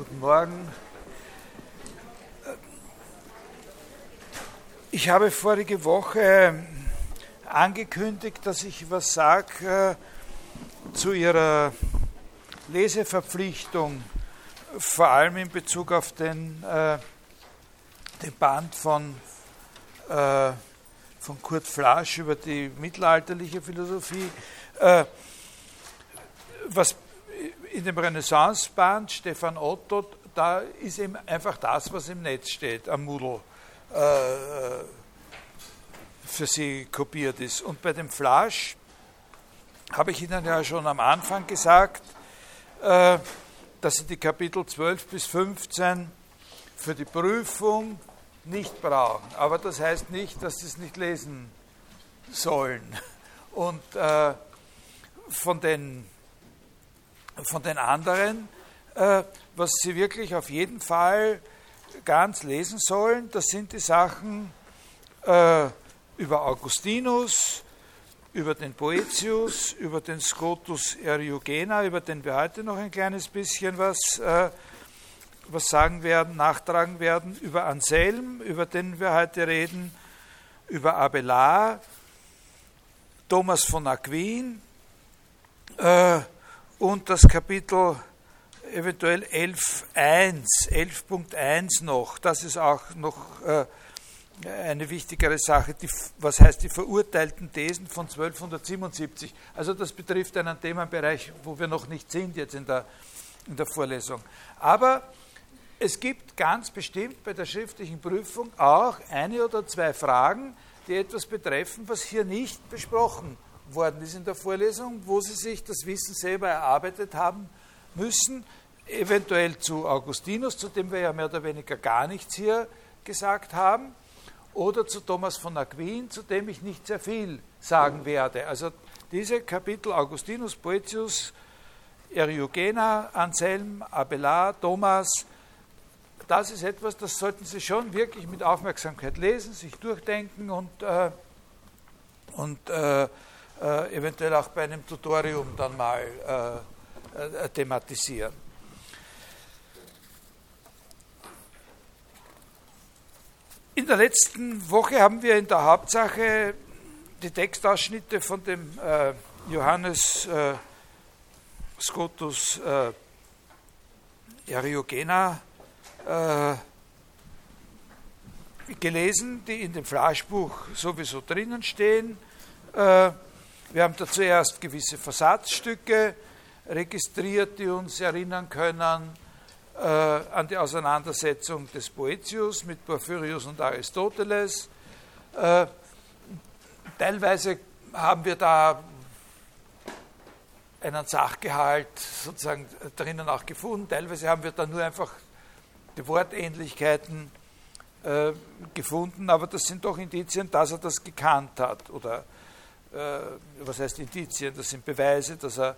Guten Morgen. Ich habe vorige Woche angekündigt, dass ich was sage äh, zu Ihrer Leseverpflichtung, vor allem in Bezug auf den, äh, den Band von, äh, von Kurt Flasch über die mittelalterliche Philosophie. Äh, was in dem Renaissance-Band Stefan Otto, da ist eben einfach das, was im Netz steht, am Moodle äh, für sie kopiert ist. Und bei dem Flash habe ich Ihnen ja schon am Anfang gesagt, äh, dass Sie die Kapitel 12 bis 15 für die Prüfung nicht brauchen. Aber das heißt nicht, dass Sie es nicht lesen sollen. Und äh, von den von den anderen, äh, was Sie wirklich auf jeden Fall ganz lesen sollen, das sind die Sachen äh, über Augustinus, über den Boetius, über den Scotus Eriugena, über den wir heute noch ein kleines bisschen was, äh, was sagen werden, nachtragen werden, über Anselm, über den wir heute reden, über Abelard, Thomas von Aquin, äh, und das Kapitel eventuell 11.1, 11.1 noch, das ist auch noch äh, eine wichtigere Sache, die, was heißt die verurteilten Thesen von 1277. Also das betrifft einen Themenbereich, wo wir noch nicht sind jetzt in der, in der Vorlesung. Aber es gibt ganz bestimmt bei der schriftlichen Prüfung auch eine oder zwei Fragen, die etwas betreffen, was hier nicht besprochen wird worden ist in der Vorlesung, wo Sie sich das Wissen selber erarbeitet haben müssen, eventuell zu Augustinus, zu dem wir ja mehr oder weniger gar nichts hier gesagt haben, oder zu Thomas von Aquin, zu dem ich nicht sehr viel sagen werde. Also diese Kapitel Augustinus, Poetius, Eriugena, Anselm, Abelard, Thomas, das ist etwas, das sollten Sie schon wirklich mit Aufmerksamkeit lesen, sich durchdenken und, äh, und äh, äh, eventuell auch bei einem Tutorium dann mal äh, äh, thematisieren. In der letzten Woche haben wir in der Hauptsache die Textausschnitte von dem äh, Johannes äh, Scotus Eriogena gelesen, die in dem Flashbuch sowieso drinnen stehen. Wir haben da zuerst gewisse Versatzstücke registriert, die uns erinnern können äh, an die Auseinandersetzung des Boetius mit Porphyrius und Aristoteles. Äh, teilweise haben wir da einen Sachgehalt sozusagen drinnen auch gefunden, teilweise haben wir da nur einfach die Wortähnlichkeiten äh, gefunden, aber das sind doch Indizien, dass er das gekannt hat oder was heißt Indizien, das sind Beweise, dass er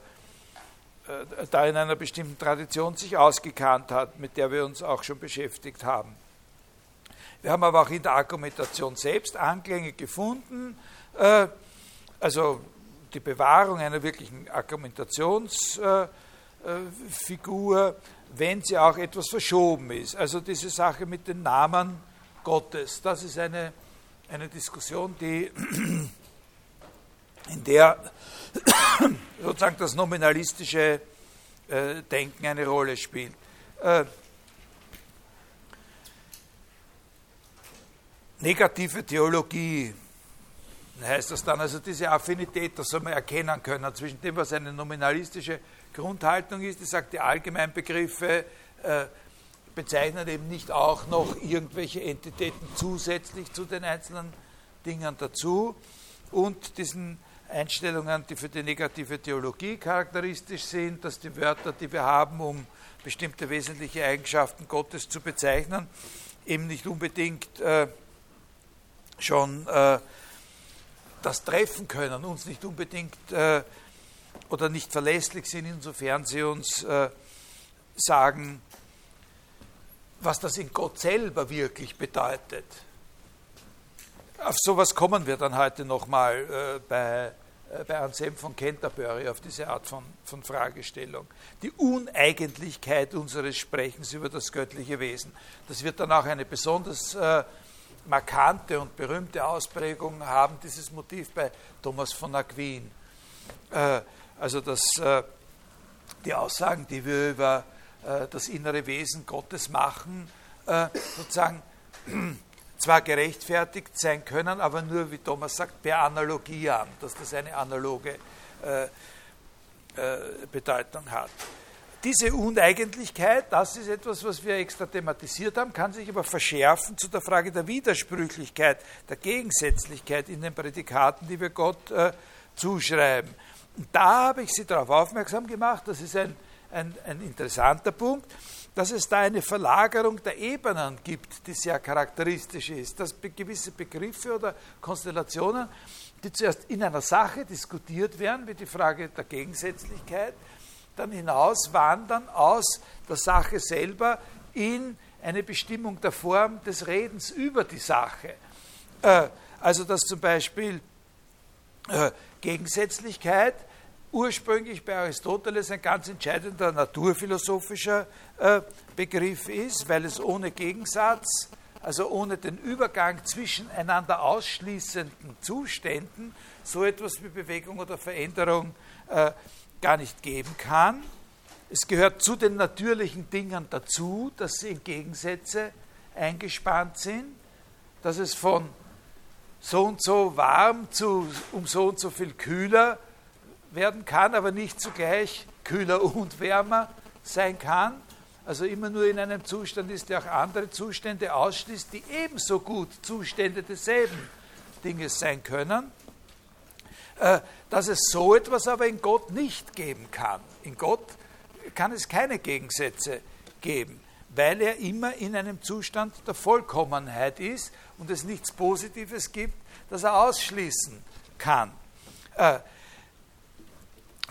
äh, da in einer bestimmten Tradition sich ausgekannt hat, mit der wir uns auch schon beschäftigt haben. Wir haben aber auch in der Argumentation selbst Anklänge gefunden, äh, also die Bewahrung einer wirklichen Argumentationsfigur, wenn sie auch etwas verschoben ist. Also diese Sache mit den Namen Gottes, das ist eine, eine Diskussion, die in der sozusagen das nominalistische äh, Denken eine Rolle spielt. Äh, negative Theologie heißt das dann, also diese Affinität, das soll man erkennen können zwischen dem, was eine nominalistische Grundhaltung ist, die sagt, die Allgemeinbegriffe äh, bezeichnen eben nicht auch noch irgendwelche Entitäten zusätzlich zu den einzelnen Dingen dazu und diesen Einstellungen, die für die negative Theologie charakteristisch sind, dass die Wörter, die wir haben, um bestimmte wesentliche Eigenschaften Gottes zu bezeichnen, eben nicht unbedingt äh, schon äh, das treffen können, uns nicht unbedingt äh, oder nicht verlässlich sind, insofern sie uns äh, sagen, was das in Gott selber wirklich bedeutet. Auf sowas kommen wir dann heute nochmal äh, bei bei Anselm von Canterbury auf diese Art von, von Fragestellung. Die Uneigentlichkeit unseres Sprechens über das göttliche Wesen. Das wird dann auch eine besonders äh, markante und berühmte Ausprägung haben, dieses Motiv bei Thomas von Aquin. Äh, also dass äh, die Aussagen, die wir über äh, das innere Wesen Gottes machen, äh, sozusagen zwar gerechtfertigt sein können, aber nur, wie Thomas sagt, per Analogie an, dass das eine analoge äh, äh, Bedeutung hat. Diese Uneigentlichkeit, das ist etwas, was wir extra thematisiert haben, kann sich aber verschärfen zu der Frage der Widersprüchlichkeit, der Gegensätzlichkeit in den Prädikaten, die wir Gott äh, zuschreiben. Und da habe ich Sie darauf aufmerksam gemacht, das ist ein, ein, ein interessanter Punkt, dass es da eine Verlagerung der Ebenen gibt, die sehr charakteristisch ist, dass gewisse Begriffe oder Konstellationen, die zuerst in einer Sache diskutiert werden, wie die Frage der Gegensätzlichkeit, dann hinaus wandern aus der Sache selber in eine Bestimmung der Form des Redens über die Sache. Äh, also dass zum Beispiel äh, Gegensätzlichkeit ursprünglich bei Aristoteles ein ganz entscheidender naturphilosophischer äh, Begriff ist, weil es ohne Gegensatz, also ohne den Übergang zwischen einander ausschließenden Zuständen, so etwas wie Bewegung oder Veränderung äh, gar nicht geben kann. Es gehört zu den natürlichen Dingen dazu, dass sie in Gegensätze eingespannt sind, dass es von so und so warm zu um so und so viel kühler werden kann, aber nicht zugleich kühler und wärmer sein kann. Also immer nur in einem Zustand ist, der auch andere Zustände ausschließt, die ebenso gut Zustände desselben Dinges sein können. Äh, dass es so etwas aber in Gott nicht geben kann. In Gott kann es keine Gegensätze geben, weil er immer in einem Zustand der Vollkommenheit ist und es nichts Positives gibt, das er ausschließen kann.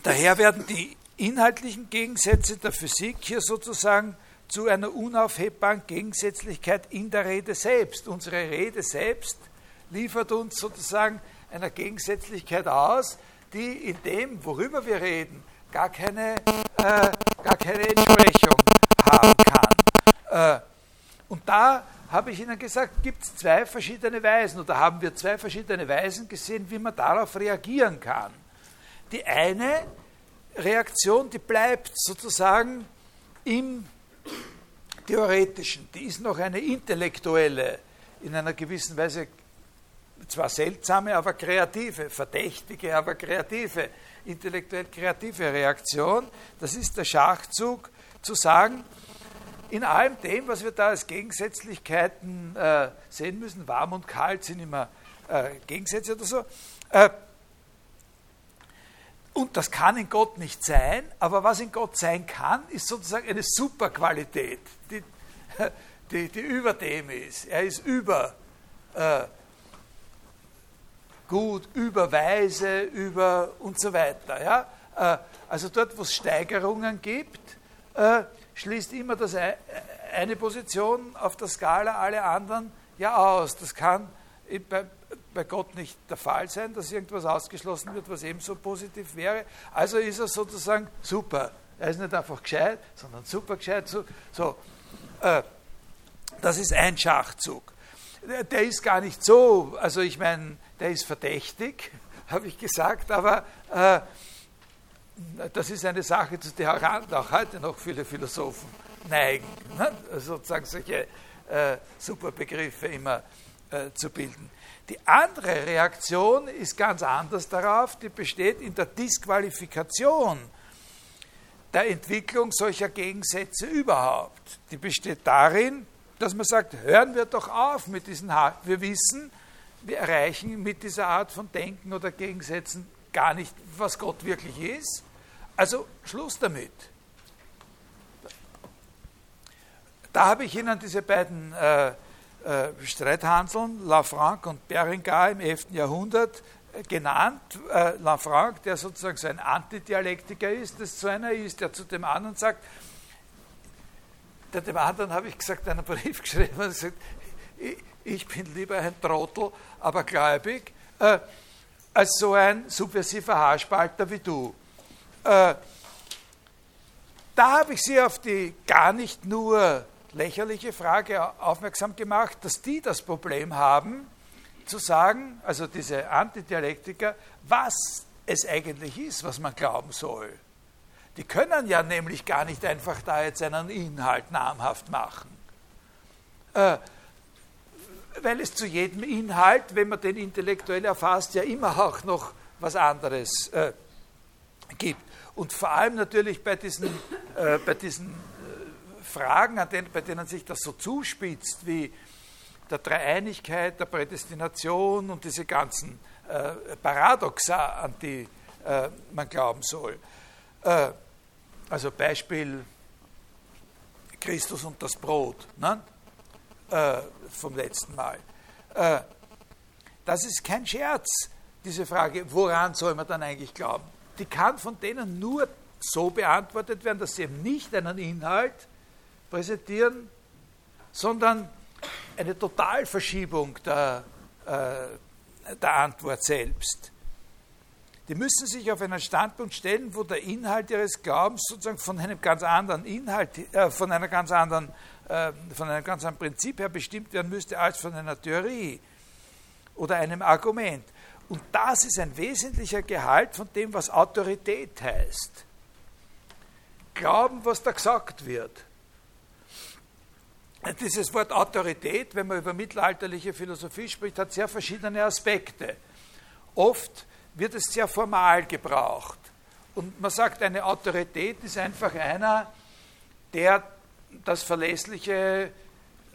Daher werden die inhaltlichen Gegensätze der Physik hier sozusagen zu einer unaufhebbaren Gegensätzlichkeit in der Rede selbst. Unsere Rede selbst liefert uns sozusagen einer Gegensätzlichkeit aus, die in dem, worüber wir reden, gar keine, äh, gar keine Entsprechung haben kann. Äh, und da habe ich Ihnen gesagt, gibt es zwei verschiedene Weisen oder haben wir zwei verschiedene Weisen gesehen, wie man darauf reagieren kann. Die eine Reaktion, die bleibt sozusagen im Theoretischen, die ist noch eine intellektuelle, in einer gewissen Weise zwar seltsame, aber kreative, verdächtige, aber kreative, intellektuell kreative Reaktion. Das ist der Schachzug zu sagen, in allem dem, was wir da als Gegensätzlichkeiten äh, sehen müssen, warm und kalt sind immer äh, Gegensätze oder so, äh, und das kann in Gott nicht sein, aber was in Gott sein kann, ist sozusagen eine Superqualität, die, die, die über dem ist. Er ist über äh, gut, über weise, über und so weiter. Ja? Äh, also dort, wo es Steigerungen gibt, äh, schließt immer das eine Position auf der Skala alle anderen ja aus. Das kann bei, bei Gott nicht der Fall sein, dass irgendwas ausgeschlossen wird, was ebenso positiv wäre. Also ist er sozusagen super. Er ist nicht einfach gescheit, sondern super gescheit. So, äh, das ist ein Schachzug. Der, der ist gar nicht so, also ich meine, der ist verdächtig, habe ich gesagt, aber äh, das ist eine Sache, zu der auch heute noch viele Philosophen neigen, ne? sozusagen solche äh, Superbegriffe immer äh, zu bilden. Die andere Reaktion ist ganz anders darauf, die besteht in der Disqualifikation der Entwicklung solcher Gegensätze überhaupt. Die besteht darin, dass man sagt, hören wir doch auf mit diesen, ha wir wissen, wir erreichen mit dieser Art von Denken oder Gegensätzen gar nicht, was Gott wirklich ist. Also Schluss damit. Da habe ich Ihnen diese beiden äh, äh, Streithanseln, Lafranc und Berengar im 11. Jahrhundert äh, genannt. Äh, Lafranc, der sozusagen so ein Antidialektiker ist, das so einer ist, der zu dem anderen sagt, der dem anderen habe ich gesagt, einen Brief geschrieben und gesagt, ich, ich bin lieber ein Trottel, aber gläubig. Äh, als so ein subversiver Haarspalter wie du. Äh, da habe ich Sie auf die gar nicht nur lächerliche Frage aufmerksam gemacht, dass die das Problem haben, zu sagen, also diese Antidialektiker, was es eigentlich ist, was man glauben soll. Die können ja nämlich gar nicht einfach da jetzt einen Inhalt namhaft machen. Äh, weil es zu jedem Inhalt, wenn man den intellektuell erfasst, ja immer auch noch was anderes äh, gibt. Und vor allem natürlich bei diesen, äh, bei diesen Fragen, denen, bei denen sich das so zuspitzt, wie der Dreieinigkeit, der Prädestination und diese ganzen äh, Paradoxa, an die äh, man glauben soll. Äh, also Beispiel Christus und das Brot ne? Äh, vom letzten Mal. das ist kein Scherz, diese Frage, woran soll man dann eigentlich glauben? die kann von denen nur so beantwortet werden, dass sie eben nicht einen Inhalt präsentieren, sondern eine Totalverschiebung der, äh, der Antwort selbst. Die müssen sich auf einen Standpunkt stellen, wo der Inhalt ihres Glaubens sozusagen von einem ganz anderen Inhalt, äh, von einer ganz anderen, äh, von einem ganz anderen Prinzip her bestimmt werden müsste als von einer Theorie oder einem Argument. Und das ist ein wesentlicher Gehalt von dem, was Autorität heißt. Glauben, was da gesagt wird. Dieses Wort Autorität, wenn man über mittelalterliche Philosophie spricht, hat sehr verschiedene Aspekte. Oft wird es sehr formal gebraucht. Und man sagt, eine Autorität ist einfach einer, der das verlässliche,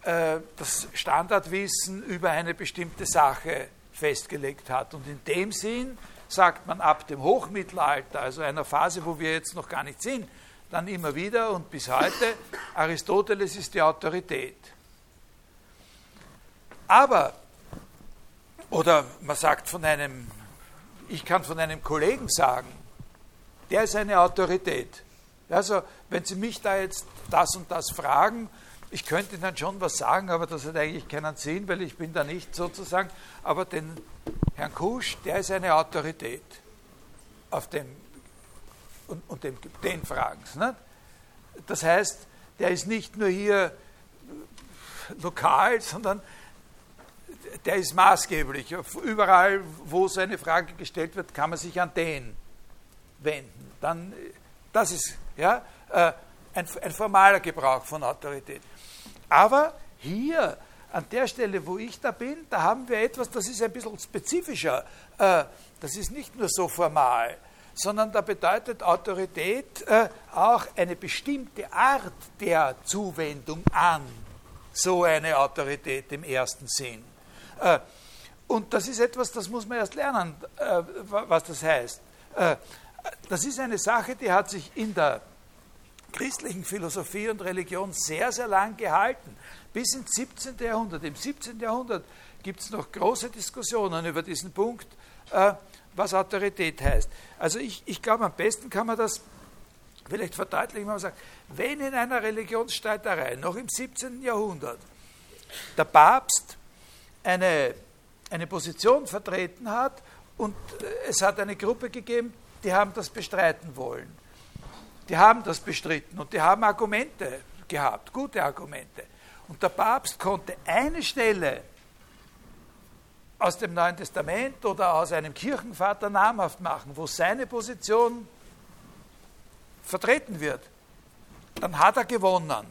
äh, das Standardwissen über eine bestimmte Sache festgelegt hat. Und in dem Sinn sagt man ab dem Hochmittelalter, also einer Phase, wo wir jetzt noch gar nicht sind, dann immer wieder und bis heute, Aristoteles ist die Autorität. Aber, oder man sagt von einem, ich kann von einem Kollegen sagen, der ist eine Autorität. Also, wenn Sie mich da jetzt das und das fragen, ich könnte dann schon was sagen, aber das hat eigentlich keinen Sinn, weil ich bin da nicht sozusagen. Aber den Herrn Kusch, der ist eine Autorität auf dem und, und dem, den fragen Sie. Ne? Das heißt, der ist nicht nur hier lokal, sondern der ist maßgeblich. Überall, wo so eine Frage gestellt wird, kann man sich an den wenden. Dann, das ist ja, äh, ein, ein formaler Gebrauch von Autorität. Aber hier, an der Stelle, wo ich da bin, da haben wir etwas, das ist ein bisschen spezifischer. Äh, das ist nicht nur so formal, sondern da bedeutet Autorität äh, auch eine bestimmte Art der Zuwendung an so eine Autorität im ersten Sinn. Äh, und das ist etwas, das muss man erst lernen, was das heißt. Das ist eine Sache, die hat sich in der christlichen Philosophie und Religion sehr, sehr lang gehalten. Bis ins 17. Jahrhundert. Im 17. Jahrhundert gibt es noch große Diskussionen über diesen Punkt, äh, was Autorität heißt. Also ich, ich glaube, am besten kann man das vielleicht verdeutlichen, wenn man sagt, wenn in einer Religionsstreiterei noch im 17. Jahrhundert der Papst eine, eine Position vertreten hat und äh, es hat eine Gruppe gegeben, die haben das bestreiten wollen die haben das bestritten und die haben Argumente gehabt, gute Argumente. Und der Papst konnte eine Stelle aus dem Neuen Testament oder aus einem Kirchenvater namhaft machen, wo seine Position vertreten wird, dann hat er gewonnen.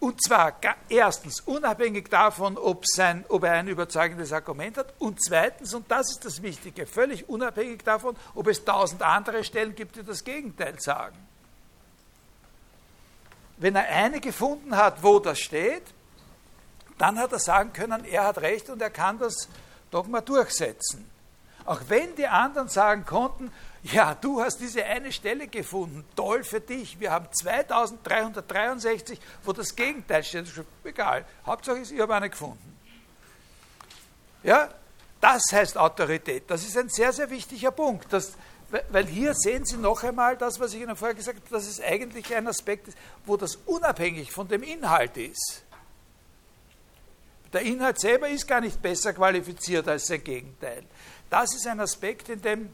Und zwar erstens unabhängig davon, ob, sein, ob er ein überzeugendes Argument hat und zweitens, und das ist das Wichtige, völlig unabhängig davon, ob es tausend andere Stellen gibt, die das Gegenteil sagen. Wenn er eine gefunden hat, wo das steht, dann hat er sagen können, er hat recht und er kann das Dogma durchsetzen. Auch wenn die anderen sagen konnten, ja, du hast diese eine Stelle gefunden, toll für dich. Wir haben 2363, wo das Gegenteil steht. Egal, Hauptsache ist, ich habe eine gefunden. Ja, das heißt Autorität. Das ist ein sehr, sehr wichtiger Punkt. Das, weil hier sehen Sie noch einmal das, was ich Ihnen vorher gesagt habe, dass es eigentlich ein Aspekt ist, wo das unabhängig von dem Inhalt ist. Der Inhalt selber ist gar nicht besser qualifiziert als sein Gegenteil. Das ist ein Aspekt, in dem,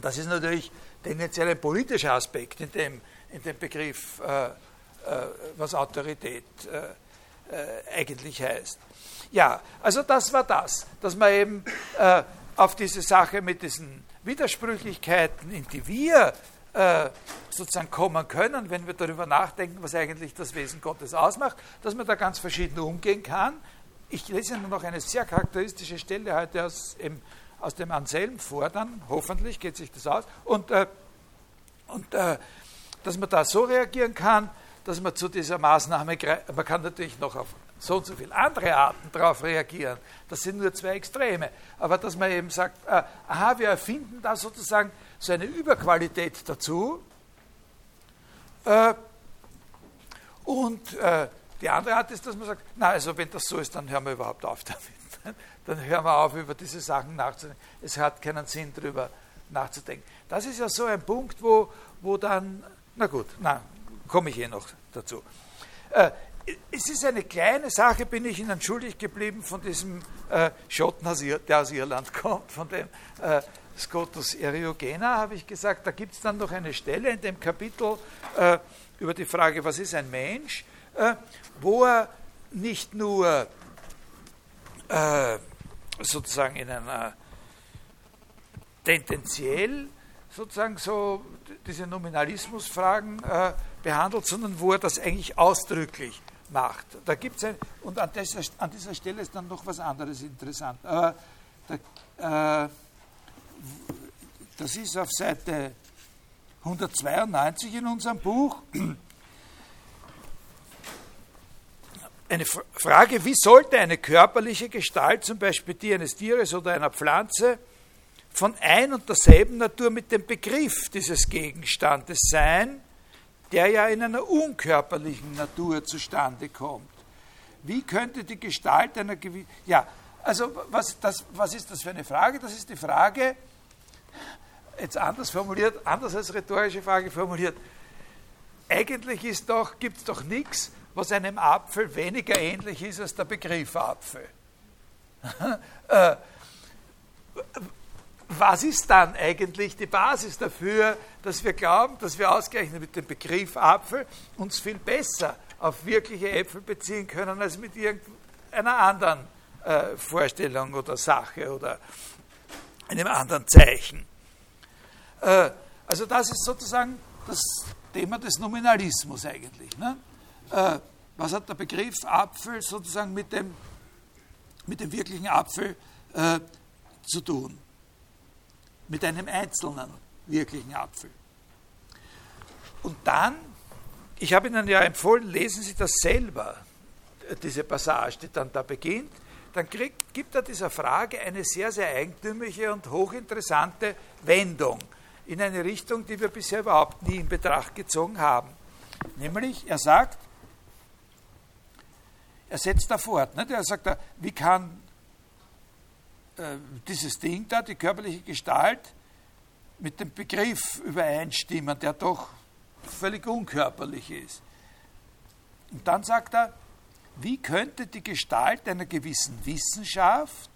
das ist natürlich tendenziell ein politischer Aspekt in dem, in dem Begriff, äh, äh, was Autorität äh, äh eigentlich heißt. Ja, also das war das, dass man eben äh, auf diese Sache mit diesen Widersprüchlichkeiten, in die wir äh, sozusagen kommen können, wenn wir darüber nachdenken, was eigentlich das Wesen Gottes ausmacht, dass man da ganz verschieden umgehen kann. Ich lese Ihnen noch eine sehr charakteristische Stelle heute aus, im, aus dem Anselm vor, dann hoffentlich geht sich das aus. Und, äh, und äh, dass man da so reagieren kann, dass man zu dieser Maßnahme, man kann natürlich noch auf so und so viele andere Arten darauf reagieren. Das sind nur zwei Extreme. Aber dass man eben sagt, äh, aha, wir erfinden da sozusagen so eine Überqualität dazu. Äh, und äh, die andere Art ist, dass man sagt, na, also wenn das so ist, dann hören wir überhaupt auf damit. Dann hören wir auf, über diese Sachen nachzudenken. Es hat keinen Sinn, darüber nachzudenken. Das ist ja so ein Punkt, wo, wo dann, na gut, na, komme ich eh noch dazu. Äh, es ist eine kleine Sache, bin ich Ihnen schuldig geblieben von diesem Schotten, der aus Irland kommt, von dem Scotus Eriogena, habe ich gesagt. Da gibt es dann noch eine Stelle in dem Kapitel äh, über die Frage, was ist ein Mensch, äh, wo er nicht nur äh, sozusagen in einer tendenziell sozusagen so diese Nominalismusfragen äh, behandelt, sondern wo er das eigentlich ausdrücklich macht. Da gibt's ein, und an dieser, an dieser Stelle ist dann noch was anderes interessant. Äh, da, äh, das ist auf Seite 192 in unserem Buch. Eine Frage, wie sollte eine körperliche Gestalt, zum Beispiel die eines Tieres oder einer Pflanze, von ein und derselben Natur mit dem Begriff dieses Gegenstandes sein, der ja in einer unkörperlichen Natur zustande kommt. Wie könnte die Gestalt einer gewissen. Ja, also was, das, was ist das für eine Frage? Das ist die Frage, jetzt anders formuliert, anders als rhetorische Frage formuliert. Eigentlich gibt es doch nichts, was einem Apfel weniger ähnlich ist als der Begriff Apfel. äh, was ist dann eigentlich die Basis dafür, dass wir glauben, dass wir ausgerechnet mit dem Begriff Apfel uns viel besser auf wirkliche Äpfel beziehen können als mit irgendeiner anderen äh, Vorstellung oder Sache oder einem anderen Zeichen? Äh, also das ist sozusagen das Thema des Nominalismus eigentlich. Ne? Äh, was hat der Begriff Apfel sozusagen mit dem, mit dem wirklichen Apfel äh, zu tun? mit einem einzelnen wirklichen Apfel. Und dann, ich habe Ihnen ja empfohlen, lesen Sie das selber, diese Passage, die dann da beginnt, dann kriegt, gibt er dieser Frage eine sehr, sehr eigentümliche und hochinteressante Wendung in eine Richtung, die wir bisher überhaupt nie in Betracht gezogen haben. Nämlich, er sagt, er setzt da fort, nicht? er sagt, da, wie kann äh, dieses Ding da, die körperliche Gestalt, mit dem Begriff übereinstimmen, der doch völlig unkörperlich ist. Und dann sagt er, wie könnte die Gestalt einer gewissen Wissenschaft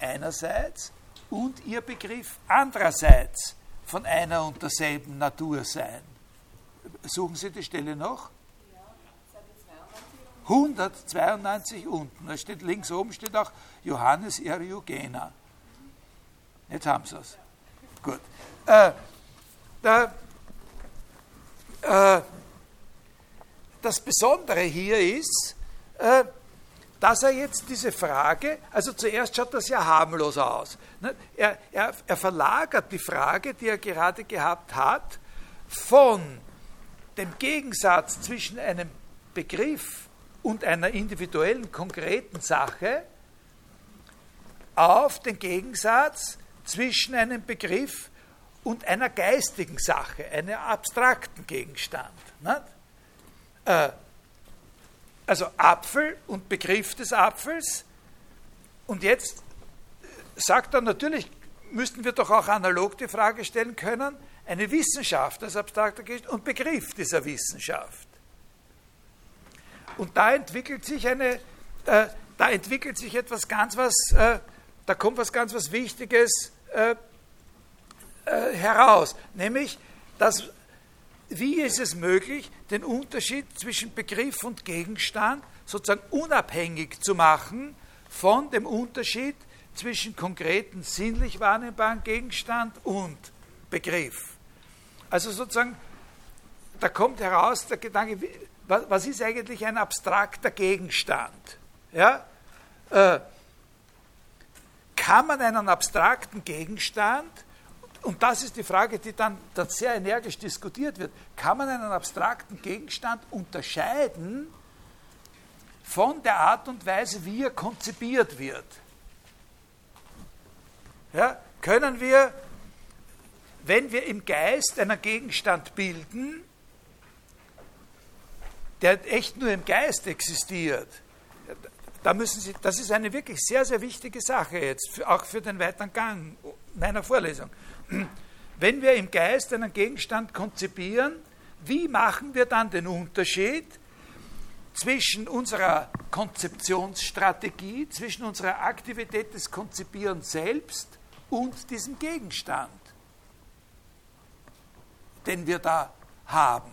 einerseits und ihr Begriff andererseits von einer und derselben Natur sein? Suchen Sie die Stelle noch? 192 unten. Da steht links oben steht auch Johannes Eriugena. Jetzt haben sie es. Gut. Äh, da, äh, das Besondere hier ist, äh, dass er jetzt diese Frage, also zuerst schaut das ja harmlos aus. Er, er, er verlagert die Frage, die er gerade gehabt hat, von dem Gegensatz zwischen einem Begriff und einer individuellen, konkreten Sache auf den Gegensatz zwischen einem Begriff und einer geistigen Sache, einem abstrakten Gegenstand. Äh, also Apfel und Begriff des Apfels. Und jetzt sagt er natürlich, müssten wir doch auch analog die Frage stellen können, eine Wissenschaft als abstrakter Gegenstand und Begriff dieser Wissenschaft. und da entwickelt sich eine, äh, da entwickelt sich etwas ganz was, äh, da kommt was ganz was Wichtiges äh, äh, heraus, nämlich, dass wie ist es möglich, den Unterschied zwischen Begriff und Gegenstand sozusagen unabhängig zu machen von dem Unterschied zwischen konkreten sinnlich wahrnehmbaren Gegenstand und Begriff. Also sozusagen, da kommt heraus der Gedanke, was ist eigentlich ein abstrakter Gegenstand? Ja? Äh, kann man einen abstrakten Gegenstand, und das ist die Frage, die dann, sehr energisch diskutiert wird, kann man einen abstrakten Gegenstand unterscheiden von der Art und Weise, wie er konzipiert wird? Ja? Können wir, wenn wir im Geist einen Gegenstand bilden, der echt nur im Geist existiert, da müssen Sie, das ist eine wirklich sehr, sehr wichtige Sache jetzt, auch für den weiteren Gang meiner Vorlesung. Wenn wir im Geist einen Gegenstand konzipieren, wie machen wir dann den Unterschied zwischen unserer Konzeptionsstrategie, zwischen unserer Aktivität des Konzipierens selbst und diesem Gegenstand, den wir da haben?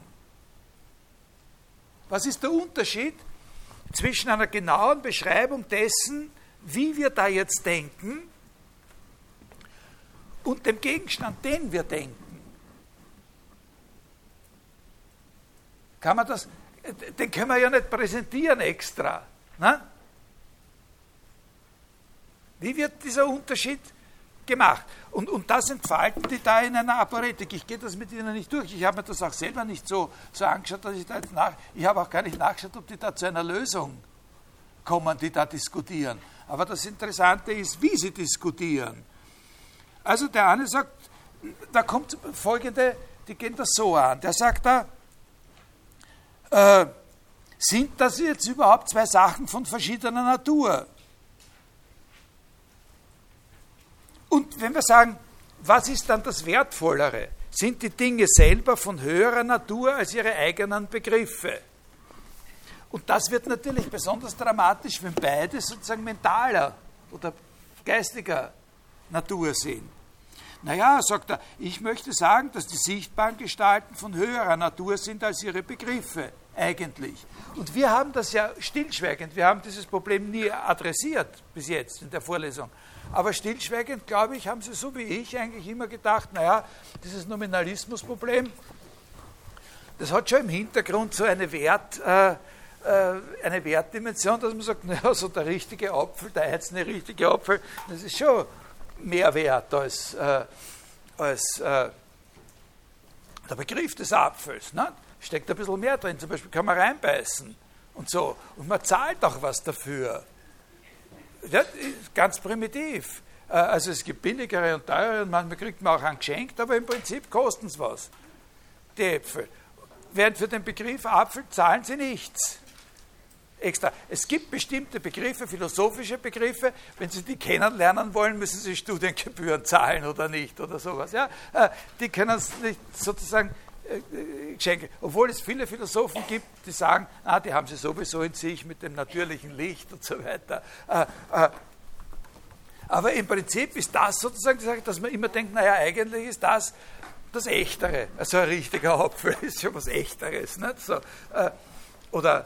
Was ist der Unterschied zwischen einer genauen Beschreibung dessen, wie wir da jetzt denken, und dem Gegenstand, den wir denken. Kann man das, den können wir ja nicht präsentieren extra. Ne? Wie wird dieser Unterschied gemacht? Und, und das entfalten die da in einer Apparetik. Ich gehe das mit Ihnen nicht durch. Ich habe mir das auch selber nicht so, so angeschaut, dass ich da jetzt nach. Ich habe auch gar nicht nachgeschaut, ob die da zu einer Lösung kommen, die da diskutieren. Aber das Interessante ist, wie sie diskutieren. Also der eine sagt, da kommt folgende, die gehen das so an. Der sagt da, äh, sind das jetzt überhaupt zwei Sachen von verschiedener Natur? Und wenn wir sagen, was ist dann das Wertvollere? Sind die Dinge selber von höherer Natur als ihre eigenen Begriffe? Und das wird natürlich besonders dramatisch, wenn beide sozusagen mentaler oder geistiger Natur sind. Naja, sagt er, ich möchte sagen, dass die sichtbaren Gestalten von höherer Natur sind als ihre Begriffe eigentlich. Und wir haben das ja stillschweigend, wir haben dieses Problem nie adressiert bis jetzt in der Vorlesung. Aber stillschweigend, glaube ich, haben sie so wie ich eigentlich immer gedacht, naja, dieses Nominalismusproblem, das hat schon im Hintergrund so eine Wert, äh, äh, eine Wertdimension, dass man sagt, naja, so der richtige Apfel, der einzelne richtige Apfel, das ist schon mehr wert als, äh, als äh, der Begriff des Apfels. Ne? Steckt ein bisschen mehr drin, zum Beispiel kann man reinbeißen und so. Und man zahlt auch was dafür. Ja, ganz primitiv. Äh, also es gibt billigere und teurere und manchmal kriegt man auch einen geschenkt, aber im Prinzip kosten es was. Die Äpfel. Während für den Begriff Apfel zahlen sie nichts. Extra. Es gibt bestimmte Begriffe, philosophische Begriffe, wenn Sie die kennenlernen wollen, müssen Sie Studiengebühren zahlen oder nicht oder sowas. Ja? Äh, die können es nicht sozusagen Geschenke. Obwohl es viele Philosophen gibt, die sagen, ah, die haben sie sowieso in sich mit dem natürlichen Licht und so weiter. Äh, äh, aber im Prinzip ist das sozusagen die Sache, dass man immer denkt, naja, eigentlich ist das das Echtere. Also ein richtiger Apfel ist schon was Echteres. Nicht? So, äh, oder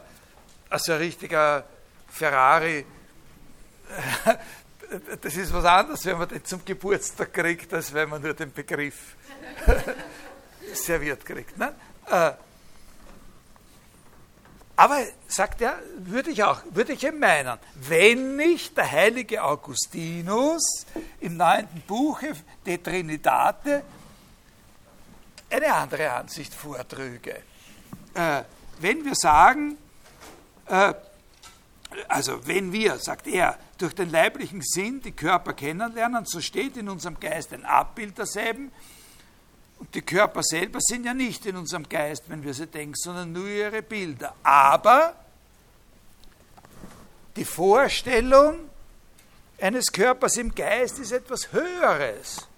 also ein richtiger Ferrari, das ist was anderes, wenn man den zum Geburtstag kriegt, als wenn man nur den Begriff serviert kriegt. Ne? Äh, aber, sagt er, würde ich auch, würde ich eben meinen, wenn nicht der heilige Augustinus im neunten Buche De Trinitate eine andere Ansicht vortrüge. Äh, wenn wir sagen, äh, also wenn wir, sagt er, durch den leiblichen Sinn die Körper kennenlernen, so steht in unserem Geist ein Abbild derselben, und die Körper selber sind ja nicht in unserem Geist, wenn wir sie denken, sondern nur ihre Bilder. Aber die Vorstellung eines Körpers im Geist ist etwas Höheres.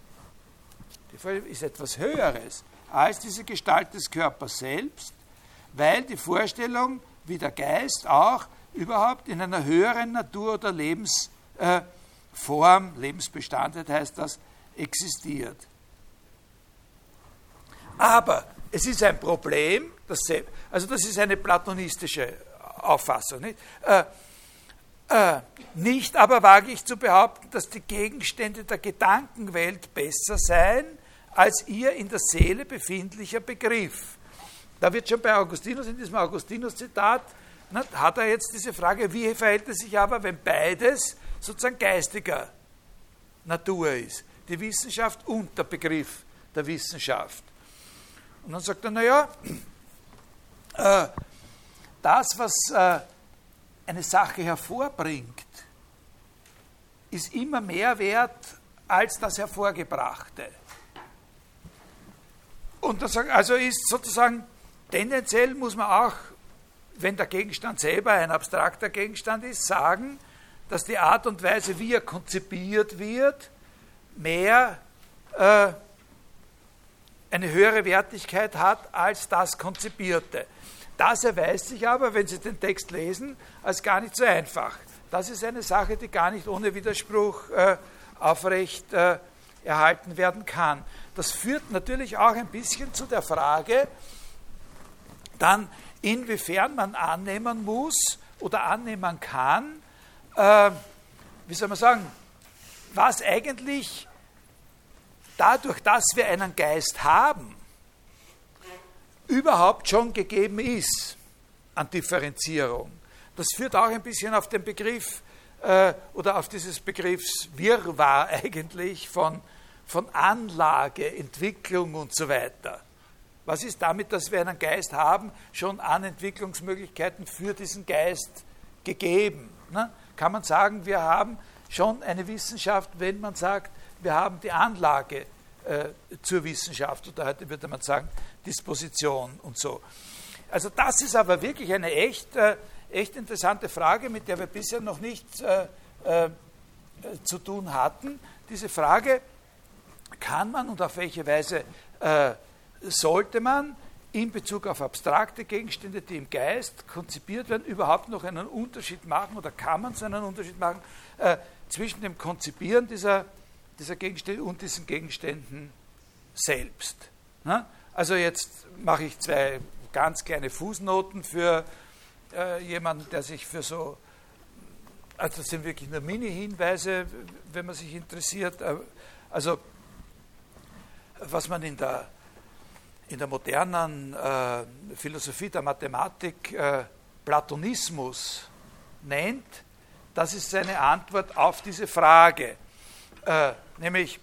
Die Vorstellung ist etwas Höheres als diese Gestalt des Körpers selbst, weil die Vorstellung wie der Geist auch überhaupt in einer höheren Natur oder Lebensform, äh, Lebensbestandheit heißt das, existiert. Aber es ist ein Problem, das, also das ist eine platonistische Auffassung. Nicht? Äh, äh, nicht aber wage ich zu behaupten, dass die Gegenstände der Gedankenwelt besser seien als ihr in der Seele befindlicher Begriff. Da wird schon bei Augustinus, in diesem Augustinus-Zitat, hat er jetzt diese Frage, wie verhält es sich aber, wenn beides sozusagen geistiger Natur ist, die Wissenschaft und der Begriff der Wissenschaft. Und dann sagt er, naja, äh, das, was äh, eine Sache hervorbringt, ist immer mehr wert als das Hervorgebrachte. Und das, also ist sozusagen tendenziell muss man auch, wenn der Gegenstand selber ein abstrakter Gegenstand ist, sagen, dass die Art und Weise, wie er konzipiert wird, mehr äh, eine höhere Wertigkeit hat als das Konzipierte. Das erweist sich aber, wenn Sie den Text lesen, als gar nicht so einfach. Das ist eine Sache, die gar nicht ohne Widerspruch äh, aufrecht äh, erhalten werden kann. Das führt natürlich auch ein bisschen zu der Frage, dann inwiefern man annehmen muss oder annehmen kann, äh, wie soll man sagen, was eigentlich dadurch, dass wir einen Geist haben, überhaupt schon gegeben ist an Differenzierung. Das führt auch ein bisschen auf den Begriff äh, oder auf dieses Begriffs Wirrwarr eigentlich von, von Anlage, Entwicklung und so weiter. Was ist damit, dass wir einen Geist haben, schon an Entwicklungsmöglichkeiten für diesen Geist gegeben? Ne? Kann man sagen, wir haben schon eine Wissenschaft, wenn man sagt, wir haben die Anlage äh, zur Wissenschaft oder heute würde man sagen, Disposition und so. Also das ist aber wirklich eine echt, äh, echt interessante Frage, mit der wir bisher noch nicht äh, äh, zu tun hatten. Diese Frage, kann man und auf welche Weise äh, sollte man in Bezug auf abstrakte Gegenstände, die im Geist konzipiert werden, überhaupt noch einen Unterschied machen oder kann man so einen Unterschied machen äh, zwischen dem Konzipieren dieser, dieser Gegenstände und diesen Gegenständen selbst? Ne? Also jetzt mache ich zwei ganz kleine Fußnoten für äh, jemanden, der sich für so, also das sind wirklich nur Mini-Hinweise, wenn man sich interessiert. Äh, also was man in der, in der modernen äh, Philosophie der Mathematik äh, Platonismus nennt, das ist seine Antwort auf diese Frage. Äh, nämlich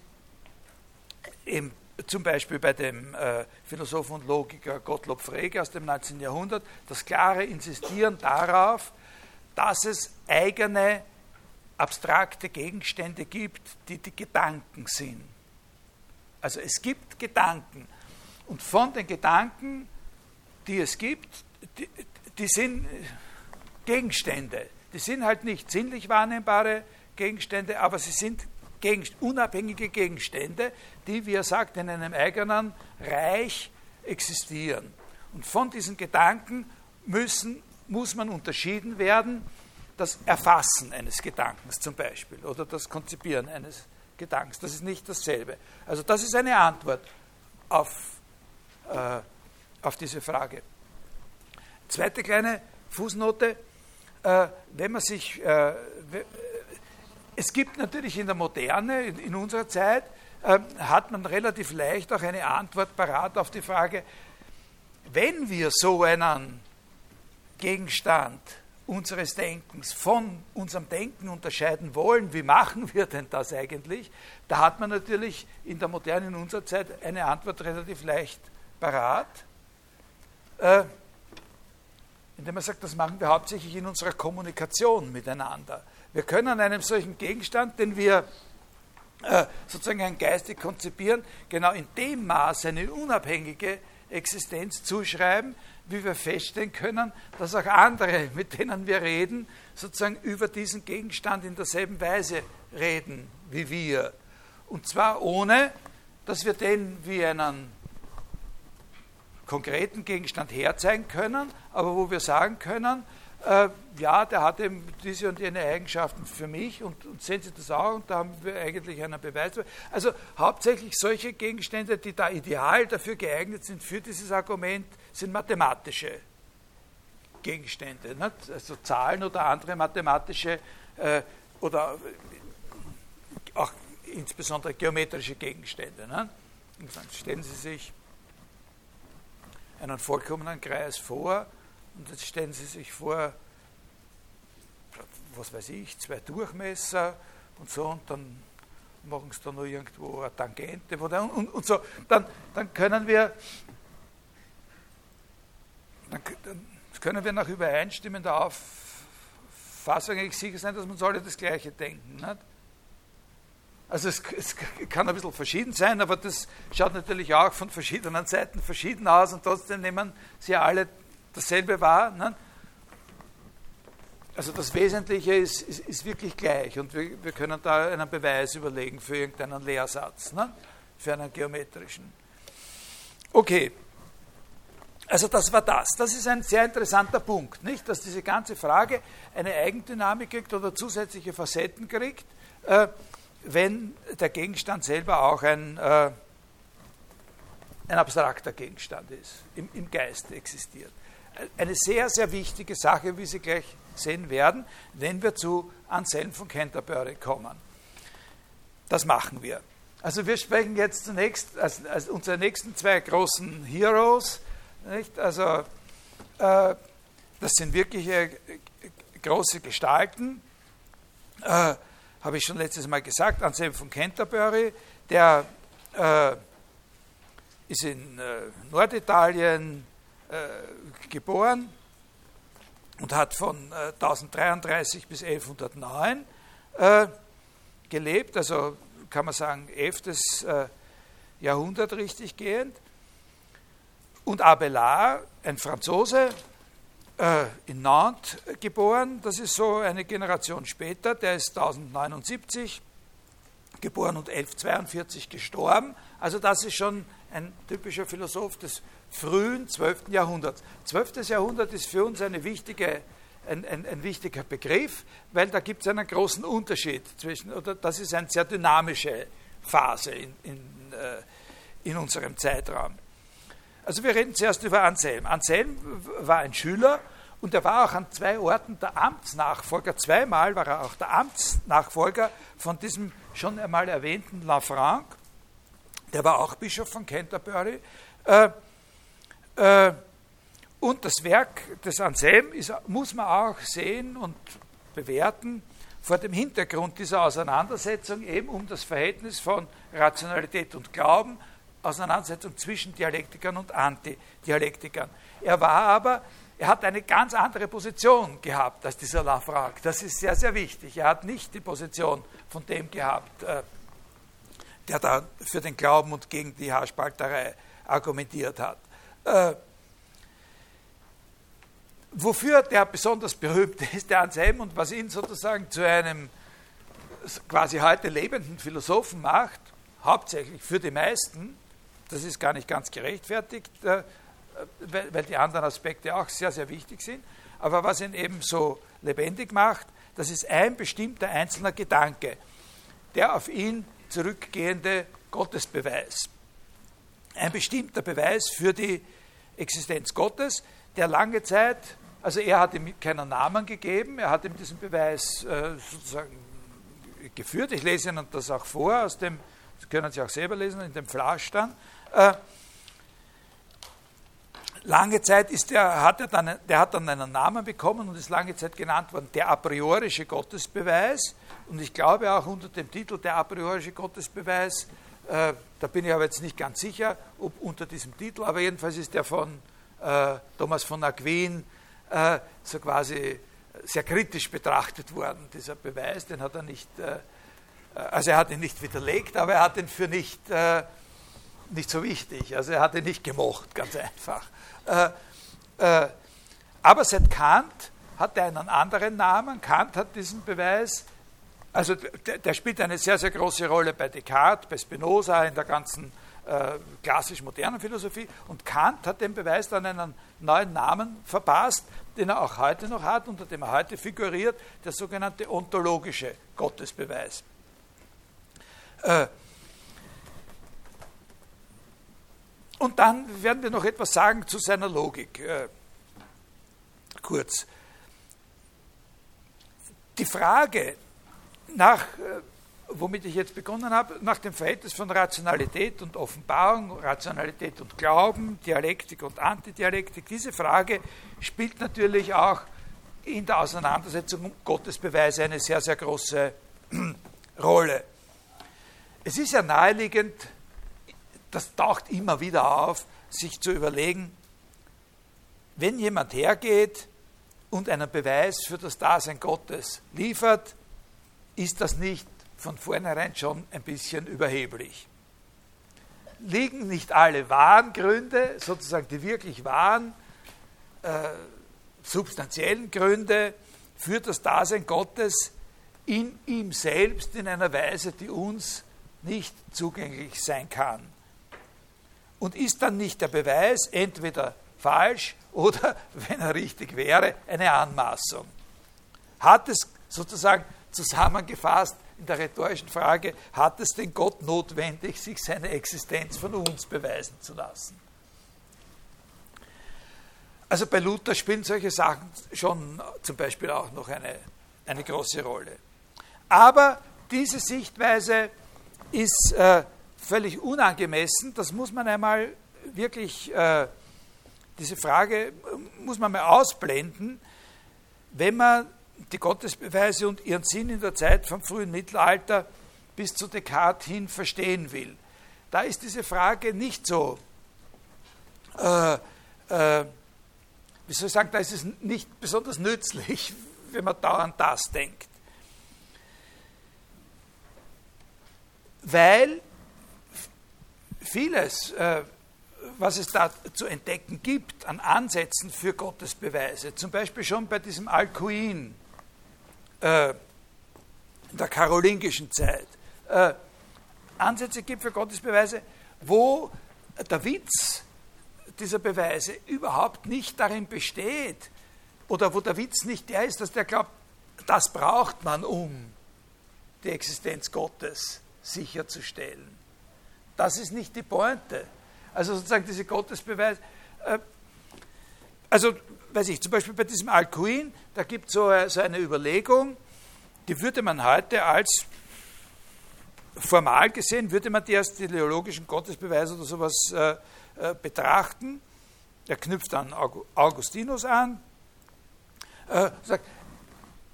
im zum Beispiel bei dem äh, Philosophen und Logiker Gottlob Frege aus dem 19. Jahrhundert, das klare Insistieren darauf, dass es eigene abstrakte Gegenstände gibt, die die Gedanken sind. Also es gibt Gedanken und von den Gedanken, die es gibt, die, die sind Gegenstände. Die sind halt nicht sinnlich wahrnehmbare Gegenstände, aber sie sind Gegenst unabhängige Gegenstände, die, wie er sagt, in einem eigenen Reich existieren. Und von diesen Gedanken müssen, muss man unterschieden werden, das Erfassen eines Gedankens zum Beispiel oder das Konzipieren eines Gedankens. Das ist nicht dasselbe. Also das ist eine Antwort auf, äh, auf diese Frage. Zweite kleine Fußnote. Äh, wenn man sich, äh, es gibt natürlich in der Moderne, in unserer Zeit, hat man relativ leicht auch eine Antwort parat auf die Frage, wenn wir so einen Gegenstand unseres Denkens von unserem Denken unterscheiden wollen, wie machen wir denn das eigentlich? Da hat man natürlich in der Moderne, in unserer Zeit, eine Antwort relativ leicht parat, äh, indem man sagt, das machen wir hauptsächlich in unserer Kommunikation miteinander. Wir können einem solchen Gegenstand, den wir äh, sozusagen geistig konzipieren, genau in dem Maß eine unabhängige Existenz zuschreiben, wie wir feststellen können, dass auch andere, mit denen wir reden, sozusagen über diesen Gegenstand in derselben Weise reden wie wir. Und zwar ohne, dass wir den wie einen konkreten Gegenstand herzeigen können, aber wo wir sagen können, äh, ja, der hat eben diese und jene Eigenschaften für mich und, und, sehen Sie das auch und da haben wir eigentlich einen Beweis. Also hauptsächlich solche Gegenstände, die da ideal dafür geeignet sind für dieses Argument, sind mathematische Gegenstände, nicht? also Zahlen oder andere mathematische äh, oder auch insbesondere geometrische Gegenstände. Dann stellen Sie sich einen vollkommenen Kreis vor und jetzt stellen Sie sich vor, was weiß ich, zwei Durchmesser und so und dann machen Sie da noch irgendwo eine Tangente und, und, und so. Dann, dann können wir dann, können wir nach übereinstimmender Auffassung eigentlich sicher sein, dass uns alle das Gleiche denken. Nicht? Also es, es, kann ein bisschen verschieden sein, aber das schaut natürlich auch von verschiedenen Seiten verschieden aus und trotzdem nehmen sie alle dasselbe wahr. Ne? Also das Wesentliche ist, ist, ist wirklich gleich und wir, wir, können da einen Beweis überlegen für irgendeinen Lehrsatz, ne? für einen geometrischen. Okay, also das war das. Das ist ein sehr interessanter Punkt, nicht? dass diese ganze Frage eine Eigendynamik kriegt oder zusätzliche Facetten kriegt, äh, wenn der Gegenstand selber auch ein, äh, ein abstrakter Gegenstand ist, im, im Geist existiert eine sehr, sehr wichtige Sache, wie Sie gleich sehen werden, wenn wir zu Anselm von Canterbury kommen. Das machen wir. Also wir sprechen jetzt zunächst als, als unsere nächsten zwei großen Heroes. Nicht? Also äh, das sind wirkliche große Gestalten. Äh, Habe ich schon letztes Mal gesagt, Anselm von Canterbury, der äh, ist in äh, Norditalien äh, geboren und hat von äh, 1033 bis 1109 äh, gelebt, also kann man sagen 11. Äh, Jahrhundert richtig gehend. Und Abelard, ein Franzose, äh, in Nantes geboren, das ist so eine Generation später, der ist 1079 geboren und 1142 gestorben. Also das ist schon ein typischer Philosoph des frühen 12. Jahrhunderts. 12. Jahrhundert ist für uns eine wichtige, ein, ein, ein wichtiger Begriff, weil da gibt es einen großen Unterschied zwischen, oder das ist eine sehr dynamische Phase in, in, äh, in unserem Zeitraum. Also wir reden zuerst über Anselm. Anselm war ein Schüler und er war auch an zwei Orten der Amtsnachfolger. Zweimal war er auch der Amtsnachfolger von diesem schon einmal erwähnten Lanfranc. Der war auch Bischof von Canterbury. Äh, äh, und das Werk des Anselm ist, muss man auch sehen und bewerten vor dem Hintergrund dieser Auseinandersetzung eben um das Verhältnis von Rationalität und Glauben, Auseinandersetzung zwischen Dialektikern und Antidialektikern. Er war aber, er hat eine ganz andere Position gehabt als dieser Lafranc. Das ist sehr, sehr wichtig. Er hat nicht die Position von dem gehabt, äh, der da für den Glauben und gegen die Haarspalterei argumentiert hat. Äh, wofür der besonders berühmt ist, der Anselm, und was ihn sozusagen zu einem quasi heute lebenden Philosophen macht, hauptsächlich für die meisten, das ist gar nicht ganz gerechtfertigt, äh, weil, die anderen Aspekte auch sehr, sehr wichtig sind, aber was ihn eben so lebendig macht, das ist ein bestimmter einzelner Gedanke, der auf ihn zurückgehende Gottesbeweis. Ein bestimmter Beweis für die Existenz Gottes, der lange Zeit, also er hat ihm keinen Namen gegeben, er hat ihm diesen Beweis äh, sozusagen geführt. Ich lese Ihnen das auch vor, aus dem, das können Sie auch selber lesen, in dem Flasch dann. Äh, lange Zeit ist der, hat er dann, der hat dann einen Namen bekommen und ist lange Zeit genannt worden, der a priorische Gottesbeweis. Und ich glaube auch unter dem Titel der a priorische Gottesbeweis äh, da bin ich aber jetzt nicht ganz sicher, ob unter diesem Titel, aber jedenfalls ist der von äh, Thomas von Aquin äh, so quasi sehr kritisch betrachtet worden, dieser Beweis. Den hat er nicht, äh, also er hat ihn nicht widerlegt, aber er hat ihn für nicht, äh, nicht so wichtig. Also er hat ihn nicht gemocht, ganz einfach. Äh, aber seit Kant hat er einen anderen Namen. Kant hat diesen Beweis also der, der, spielt eine sehr, sehr große Rolle bei Descartes, bei Spinoza, in der ganzen äh, klassisch-modernen Philosophie. Und Kant hat dem Beweis dann einen neuen Namen verpasst, den er auch heute noch hat, unter dem er heute figuriert, der sogenannte ontologische Gottesbeweis. Äh, und dann werden wir noch etwas sagen zu seiner Logik. Äh, kurz. Die Frage nach äh, womit ich jetzt begonnen habe, nach dem Verhältnis von Rationalität und Offenbarung, Rationalität und Glauben, Dialektik und Antidialektik, diese Frage spielt natürlich auch in der Auseinandersetzung um Gottesbeweise eine sehr, sehr große Rolle. Es ist ja naheliegend, das taucht immer wieder auf, sich zu überlegen, wenn jemand hergeht und einen Beweis für das Dasein Gottes liefert, ist das nicht von vornherein schon ein bisschen überheblich. Liegen nicht alle wahren Gründe, sozusagen die wirklich wahren, äh, substanziellen Gründe für das Dasein Gottes in ihm selbst in einer Weise, die uns nicht zugänglich sein kann? Und ist dann nicht der Beweis entweder falsch oder, wenn er richtig wäre, eine Anmaßung? Hat es sozusagen zusammengefasst in der rhetorischen Frage, hat es den Gott notwendig, sich seine Existenz von uns beweisen zu lassen? Also bei Luther spielen solche Sachen schon zum Beispiel auch noch eine, eine große Rolle. Aber diese Sichtweise ist äh, völlig unangemessen, das muss man einmal wirklich, äh, diese Frage muss man mal ausblenden, wenn man die Gottesbeweise und ihren Sinn in der Zeit vom frühen Mittelalter bis zu Descartes hin verstehen will. Da ist diese Frage nicht so, äh, äh, wie soll ich sagen, da ist es nicht besonders nützlich, wenn man dauernd das denkt. Weil vieles, äh, was es da zu entdecken gibt an Ansätzen für Gottesbeweise, zum Beispiel schon bei diesem Alcuin, äh, der karolingischen Zeit äh, Ansätze gibt für Gottesbeweise, wo der Witz dieser Beweise überhaupt nicht darin besteht oder wo der Witz nicht der ist, dass der glaubt, das braucht man, um die Existenz Gottes sicherzustellen. Das ist nicht die Pointe. Also sozusagen diese Gottesbeweise. Äh, also, weiß ich, zum Beispiel bei diesem Alcuin, da gibt es so, so eine Überlegung, die würde man heute als formal gesehen, würde man die als teleologischen Gottesbeweis oder sowas äh, äh, betrachten. Er knüpft an Augustinus an, äh, sagt,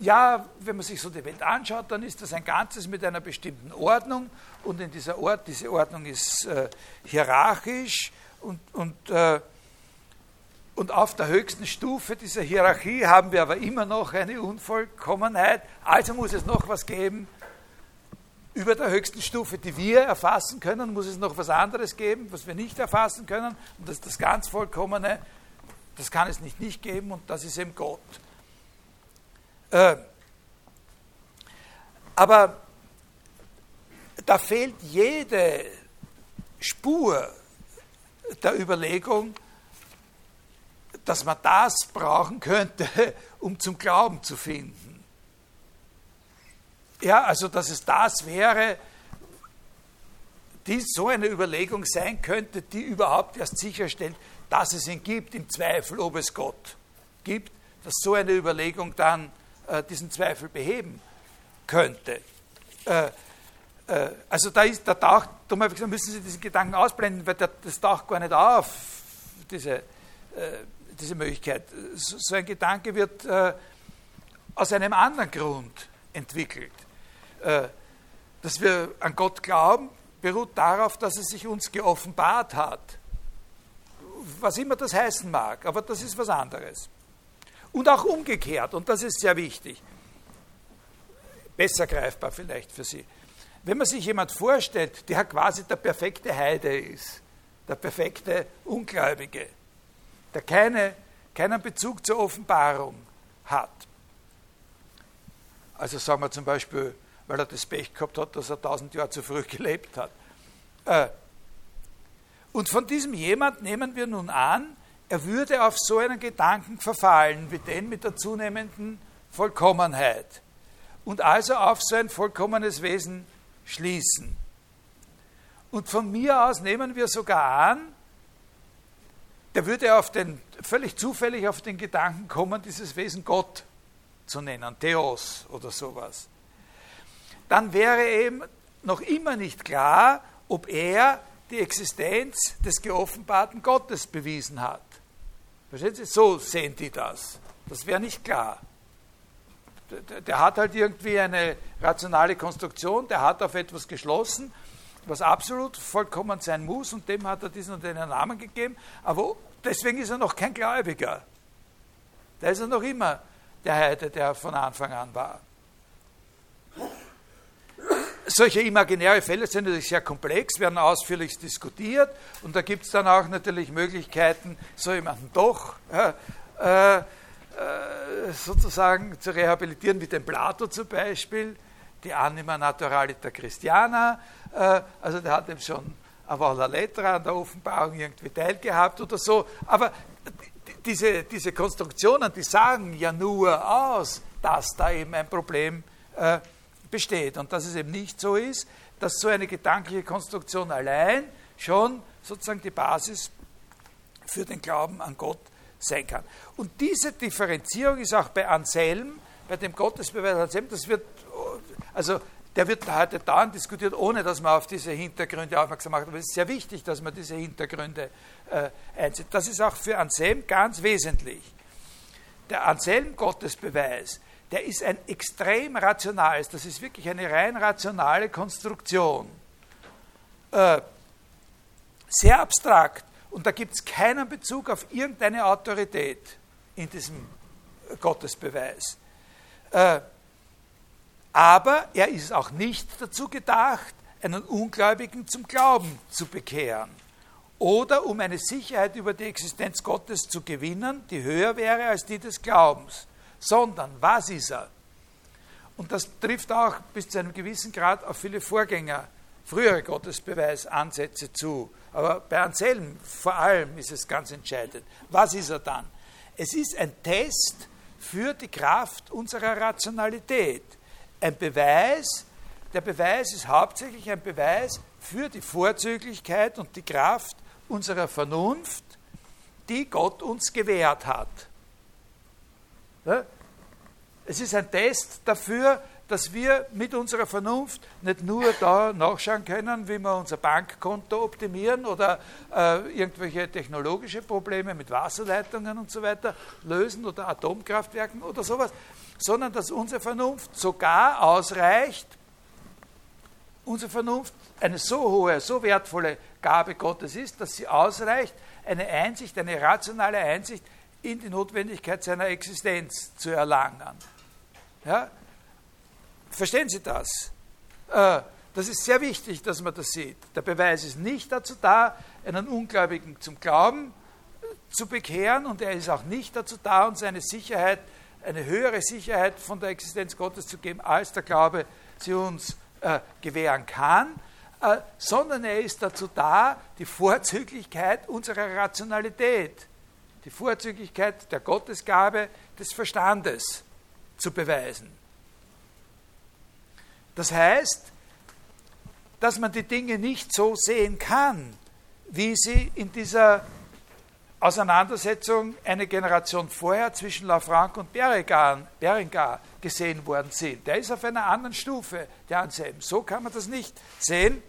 ja, wenn man sich so die Welt anschaut, dann ist das ein Ganzes mit einer bestimmten Ordnung und in dieser Ort, diese Ordnung ist äh, hierarchisch und, und äh, und auf der höchsten Stufe dieser Hierarchie haben wir aber immer noch eine Unvollkommenheit. Also muss es noch was geben. Über der höchsten Stufe, die wir erfassen können, muss es noch was anderes geben, was wir nicht erfassen können. Und das ist das ganz Vollkommene. Das kann es nicht nicht geben und das ist eben Gott. Äh, aber da fehlt jede Spur der Überlegung, dass man das brauchen könnte, um zum Glauben zu finden. Ja, also dass es das wäre, die so eine Überlegung sein könnte, die überhaupt erst sicherstellt, dass es ihn gibt, im Zweifel, ob es Gott gibt, dass so eine Überlegung dann äh, diesen Zweifel beheben könnte. Äh, äh, also da ist, da taucht, da müssen Sie diesen Gedanken ausblenden, weil der, das taucht gar nicht auf, diese, äh, diese Möglichkeit. So ein Gedanke wird äh, aus einem anderen Grund entwickelt. Äh, dass wir an Gott glauben, beruht darauf, dass er sich uns geoffenbart hat. Was immer das heißen mag, aber das ist was anderes. Und auch umgekehrt, und das ist sehr wichtig, besser greifbar vielleicht für Sie. Wenn man sich jemand vorstellt, der quasi der perfekte Heide ist, der perfekte Ungläubige, der keine, keinen Bezug zur Offenbarung hat. Also sagen wir zum Beispiel, weil er das Pech gehabt hat, dass er tausend Jahre zu früh gelebt hat. Äh, Und von diesem jemand nehmen wir nun an, er würde auf so einen Gedanken verfallen, wie den mit der zunehmenden Vollkommenheit. Und also auf so ein vollkommenes Wesen schließen. Und von mir aus nehmen wir sogar an, der würde auf den, völlig zufällig auf den Gedanken kommen, dieses Wesen Gott zu nennen, Theos oder sowas. Dann wäre eben noch immer nicht klar, ob er die Existenz des geoffenbarten Gottes bewiesen hat. Verstehen Sie? So sehen die das. Das wäre nicht klar. Der, hat halt irgendwie eine rationale Konstruktion, der hat auf etwas geschlossen, was absolut vollkommen sein muss und dem hat er diesen und den Namen gegeben, aber deswegen ist er noch kein Gläubiger. Da ist er noch immer der Heide, der von Anfang an war solche imaginäre Fälle sind natürlich sehr komplex, werden ausführlich diskutiert und da gibt es dann auch natürlich Möglichkeiten, so jemanden doch äh, äh, sozusagen zu rehabilitieren, wie den Plato zum Beispiel, die Anima Naturalita Christiana, äh, also der hat eben schon aber la letra an der Offenbarung irgendwie teilgehabt oder so, aber diese, diese Konstruktionen, die sagen ja nur aus, dass da eben ein Problem äh, besteht und dass es eben nicht so ist, dass so eine gedankliche Konstruktion allein schon sozusagen die Basis für den Glauben an Gott sein kann. Und diese Differenzierung ist auch bei Anselm, bei dem Gottesbeweis Anselm, das wird, also der wird heute dauernd diskutiert, ohne dass man auf diese Hintergründe aufmerksam macht. Aber es ist sehr wichtig, dass man diese Hintergründe äh, einzieht. Das ist auch für Anselm ganz wesentlich. Der Anselm-Gottesbeweis der ist ein extrem rationales, das ist wirklich eine rein rationale Konstruktion. Äh, sehr abstrakt und da gibt es keinen Bezug auf irgendeine Autorität in diesem Gottesbeweis. Äh, aber er ist auch nicht dazu gedacht, einen Ungläubigen zum Glauben zu bekehren oder um eine Sicherheit über die Existenz Gottes zu gewinnen, die höher wäre als die des Glaubens sondern was ist er? Und das trifft auch bis zu einem gewissen Grad auf viele Vorgänger, frühere Gottesbeweisansätze zu. Aber bei Anselm vor allem ist es ganz entscheidend. Was ist er dann? Es ist ein Test für die Kraft unserer Rationalität. Ein Beweis, der Beweis ist hauptsächlich ein Beweis für die Vorzüglichkeit und die Kraft unserer Vernunft, die Gott uns gewährt hat. Es ist ein Test dafür, dass wir mit unserer Vernunft nicht nur da nachschauen können, wie wir unser Bankkonto optimieren oder äh, irgendwelche technologische Probleme mit Wasserleitungen und so weiter lösen oder Atomkraftwerken oder sowas, sondern dass unsere Vernunft sogar ausreicht, unsere Vernunft eine so hohe, so wertvolle Gabe Gottes ist, dass sie ausreicht, eine Einsicht, eine rationale Einsicht in die Notwendigkeit seiner Existenz zu erlangen. Ja? Verstehen Sie das? Äh, das ist sehr wichtig, dass man das sieht. Der Beweis ist nicht dazu da, einen Ungläubigen zum Glauben äh, zu bekehren und er ist auch nicht dazu da, uns eine Sicherheit, eine höhere Sicherheit von der Existenz Gottes zu geben, als der Glaube sie uns äh, gewähren kann, äh, sondern er ist dazu da, die Vorzüglichkeit unserer Rationalität die Vorzüglichkeit der Gottesgabe des Verstandes zu beweisen. Das heißt, dass man die Dinge nicht so sehen kann, wie sie in dieser Auseinandersetzung eine Generation vorher zwischen Lafranc und Berengar, gesehen worden sind. Der ist auf einer anderen Stufe, der Anselm. So kann man das nicht sehen,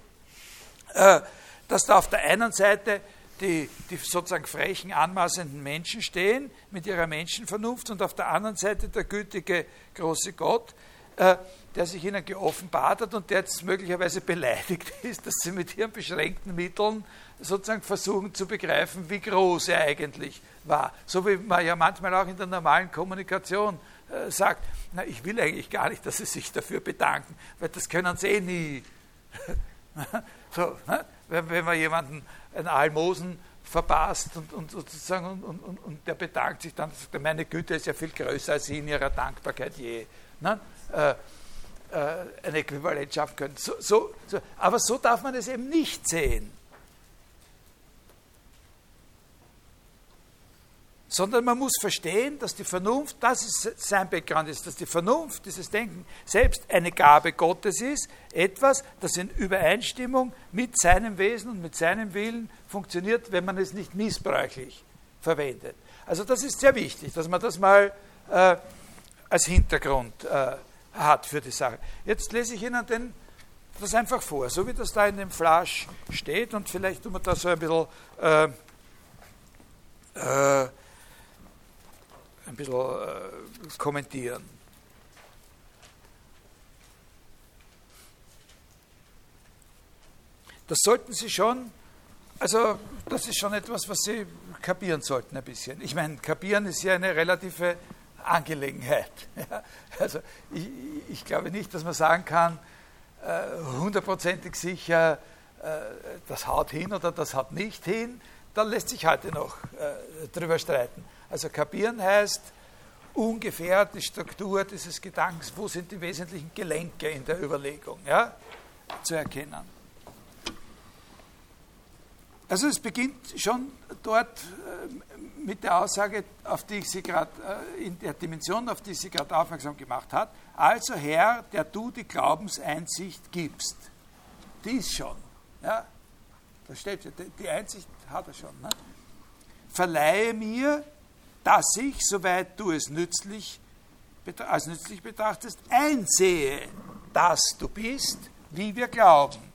äh, dass da auf der einen Seite die, die sozusagen frechen, anmaßenden Menschen stehen mit ihrer Menschenvernunft und auf der anderen Seite der gütige, große Gott, äh, der sich ihnen geoffenbart hat und der jetzt möglicherweise beleidigt ist, dass sie mit ihren beschränkten Mitteln sozusagen versuchen zu begreifen, wie groß er eigentlich war. So wie man ja manchmal auch in der normalen Kommunikation äh, sagt, na, ich will eigentlich gar nicht, dass sie sich dafür bedanken, weil das können sie eh nie. so, ne? wenn, wenn man jemanden ein Almosen verpasst und, und sozusagen und, und, und, der bedankt sich dann, sagt, meine Güte ist ja viel größer als Sie in Ihrer Dankbarkeit je. Ne? Äh, äh, ein Äquivalent schaffen können. So, so, so. Aber so darf man es eben nicht sehen. Sondern man muss verstehen, dass die Vernunft, das ist sein Background ist, dass die Vernunft, dieses Denken selbst eine Gabe Gottes ist, etwas, das in Übereinstimmung mit seinem Wesen und mit seinem Willen funktioniert, wenn man es nicht missbräuchlich verwendet. Also das ist sehr wichtig, dass man das mal äh, als Hintergrund äh, hat für die Sache. Jetzt lese ich Ihnen den, das einfach vor, so wie das da in dem Flash steht und vielleicht tun wir da so ein bisschen äh, äh ein bisschen äh, kommentieren. Das sollten Sie schon, also das ist schon etwas, was Sie kapieren sollten ein bisschen. Ich meine, kapieren ist ja eine relative Angelegenheit. Ja, also ich, ich, glaube nicht, dass man sagen kann, äh, hundertprozentig sicher, äh, das haut hin oder das haut nicht hin. Da lässt sich heute noch äh, drüber streiten. Also kapieren heißt ungefähr die Struktur dieses Gedankens, wo sind die wesentlichen Gelenke in der Überlegung, ja, zu erkennen. Also es beginnt schon dort äh, mit der Aussage, auf die ich Sie gerade, äh, in der Dimension, auf die ich Sie gerade aufmerksam gemacht habe. Also Herr, der du die Glaubenseinsicht gibst. Die ist schon. Ja? Da steht ja, die Einsicht hat er schon. Ne? Verleihe mir dass ich, soweit du es nützlich, als nützlich betrachtest, einsehe, dass du bist, wie wir glauben.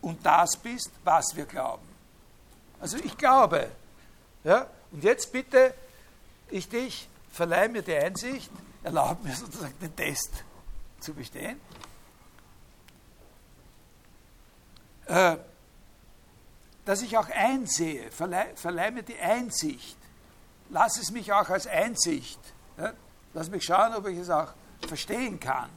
Und das bist, was wir glauben. Also ich glaube. Ja? Und jetzt bitte ich dich, verleih mir die Einsicht, erlaube mir sozusagen den Test zu bestehen. Äh, dass ich auch einsehe, verleih, verleih mir die Einsicht, lass es mich auch als Einsicht. Ja? Lass mich schauen, ob ich es auch verstehen kann.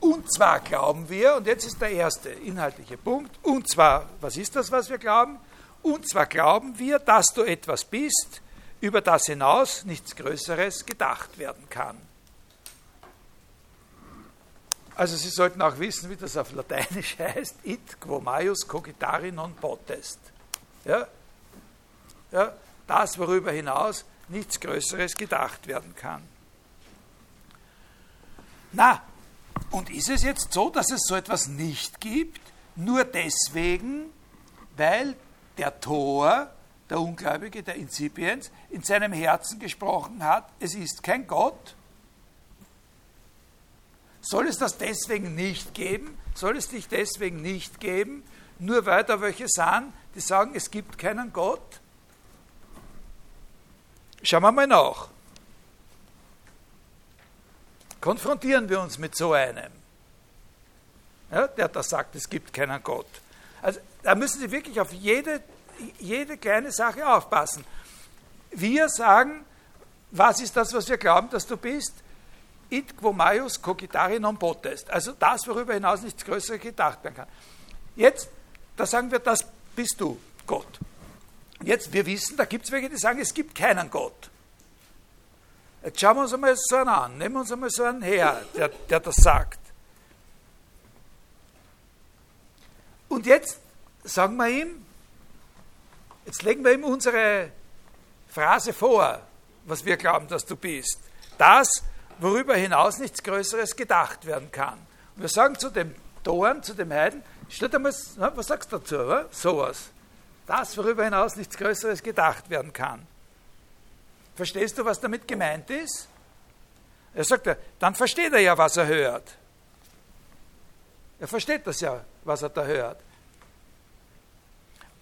Und zwar glauben wir, und jetzt ist der erste inhaltliche Punkt, und zwar, was ist das, was wir glauben? Und zwar glauben wir, dass du etwas bist, über das hinaus nichts Größeres gedacht werden kann. Also Sie sollten auch wissen, wie das auf Lateinisch heißt, it quo maius cogitari non potest. Ja? Ja, das, worüber hinaus nichts Größeres gedacht werden kann. Na, und ist es jetzt so, dass es so etwas nicht gibt, nur deswegen, weil der Tor, der Ungläubige, der Inzipiens, in seinem Herzen gesprochen hat, es ist kein Gott? Soll es das deswegen nicht geben? Soll es dich deswegen nicht geben, nur weil da welche sind, die sagen, es gibt keinen Gott? Schauen wir mal nach. Konfrontieren wir uns mit so einem, ja, der da sagt, es gibt keinen Gott. Also da müssen Sie wirklich auf jede, jede kleine Sache aufpassen. Wir sagen, was ist das, was wir glauben, dass du bist? It quo maius cogitari non potest. Also das, worüber hinaus nichts Größeres gedacht werden kann. Jetzt, da sagen wir, das bist du, Gott. Jetzt, wir wissen, da gibt es welche, die sagen, es gibt keinen Gott. Jetzt schauen wir uns einmal so einen an. Nehmen wir uns einmal so einen her, der, der das sagt. Und jetzt sagen wir ihm, jetzt legen wir ihm unsere Phrase vor, was wir glauben, dass du bist. Das, worüber hinaus nichts Größeres gedacht werden kann. Und wir sagen zu dem Toren, zu dem Heiden, stell dir mal, was sagst du dazu? Oder? Sowas. Das, worüber hinaus nichts Größeres gedacht werden kann. Verstehst du, was damit gemeint ist? Er sagt, dann versteht er ja, was er hört. Er versteht das ja, was er da hört.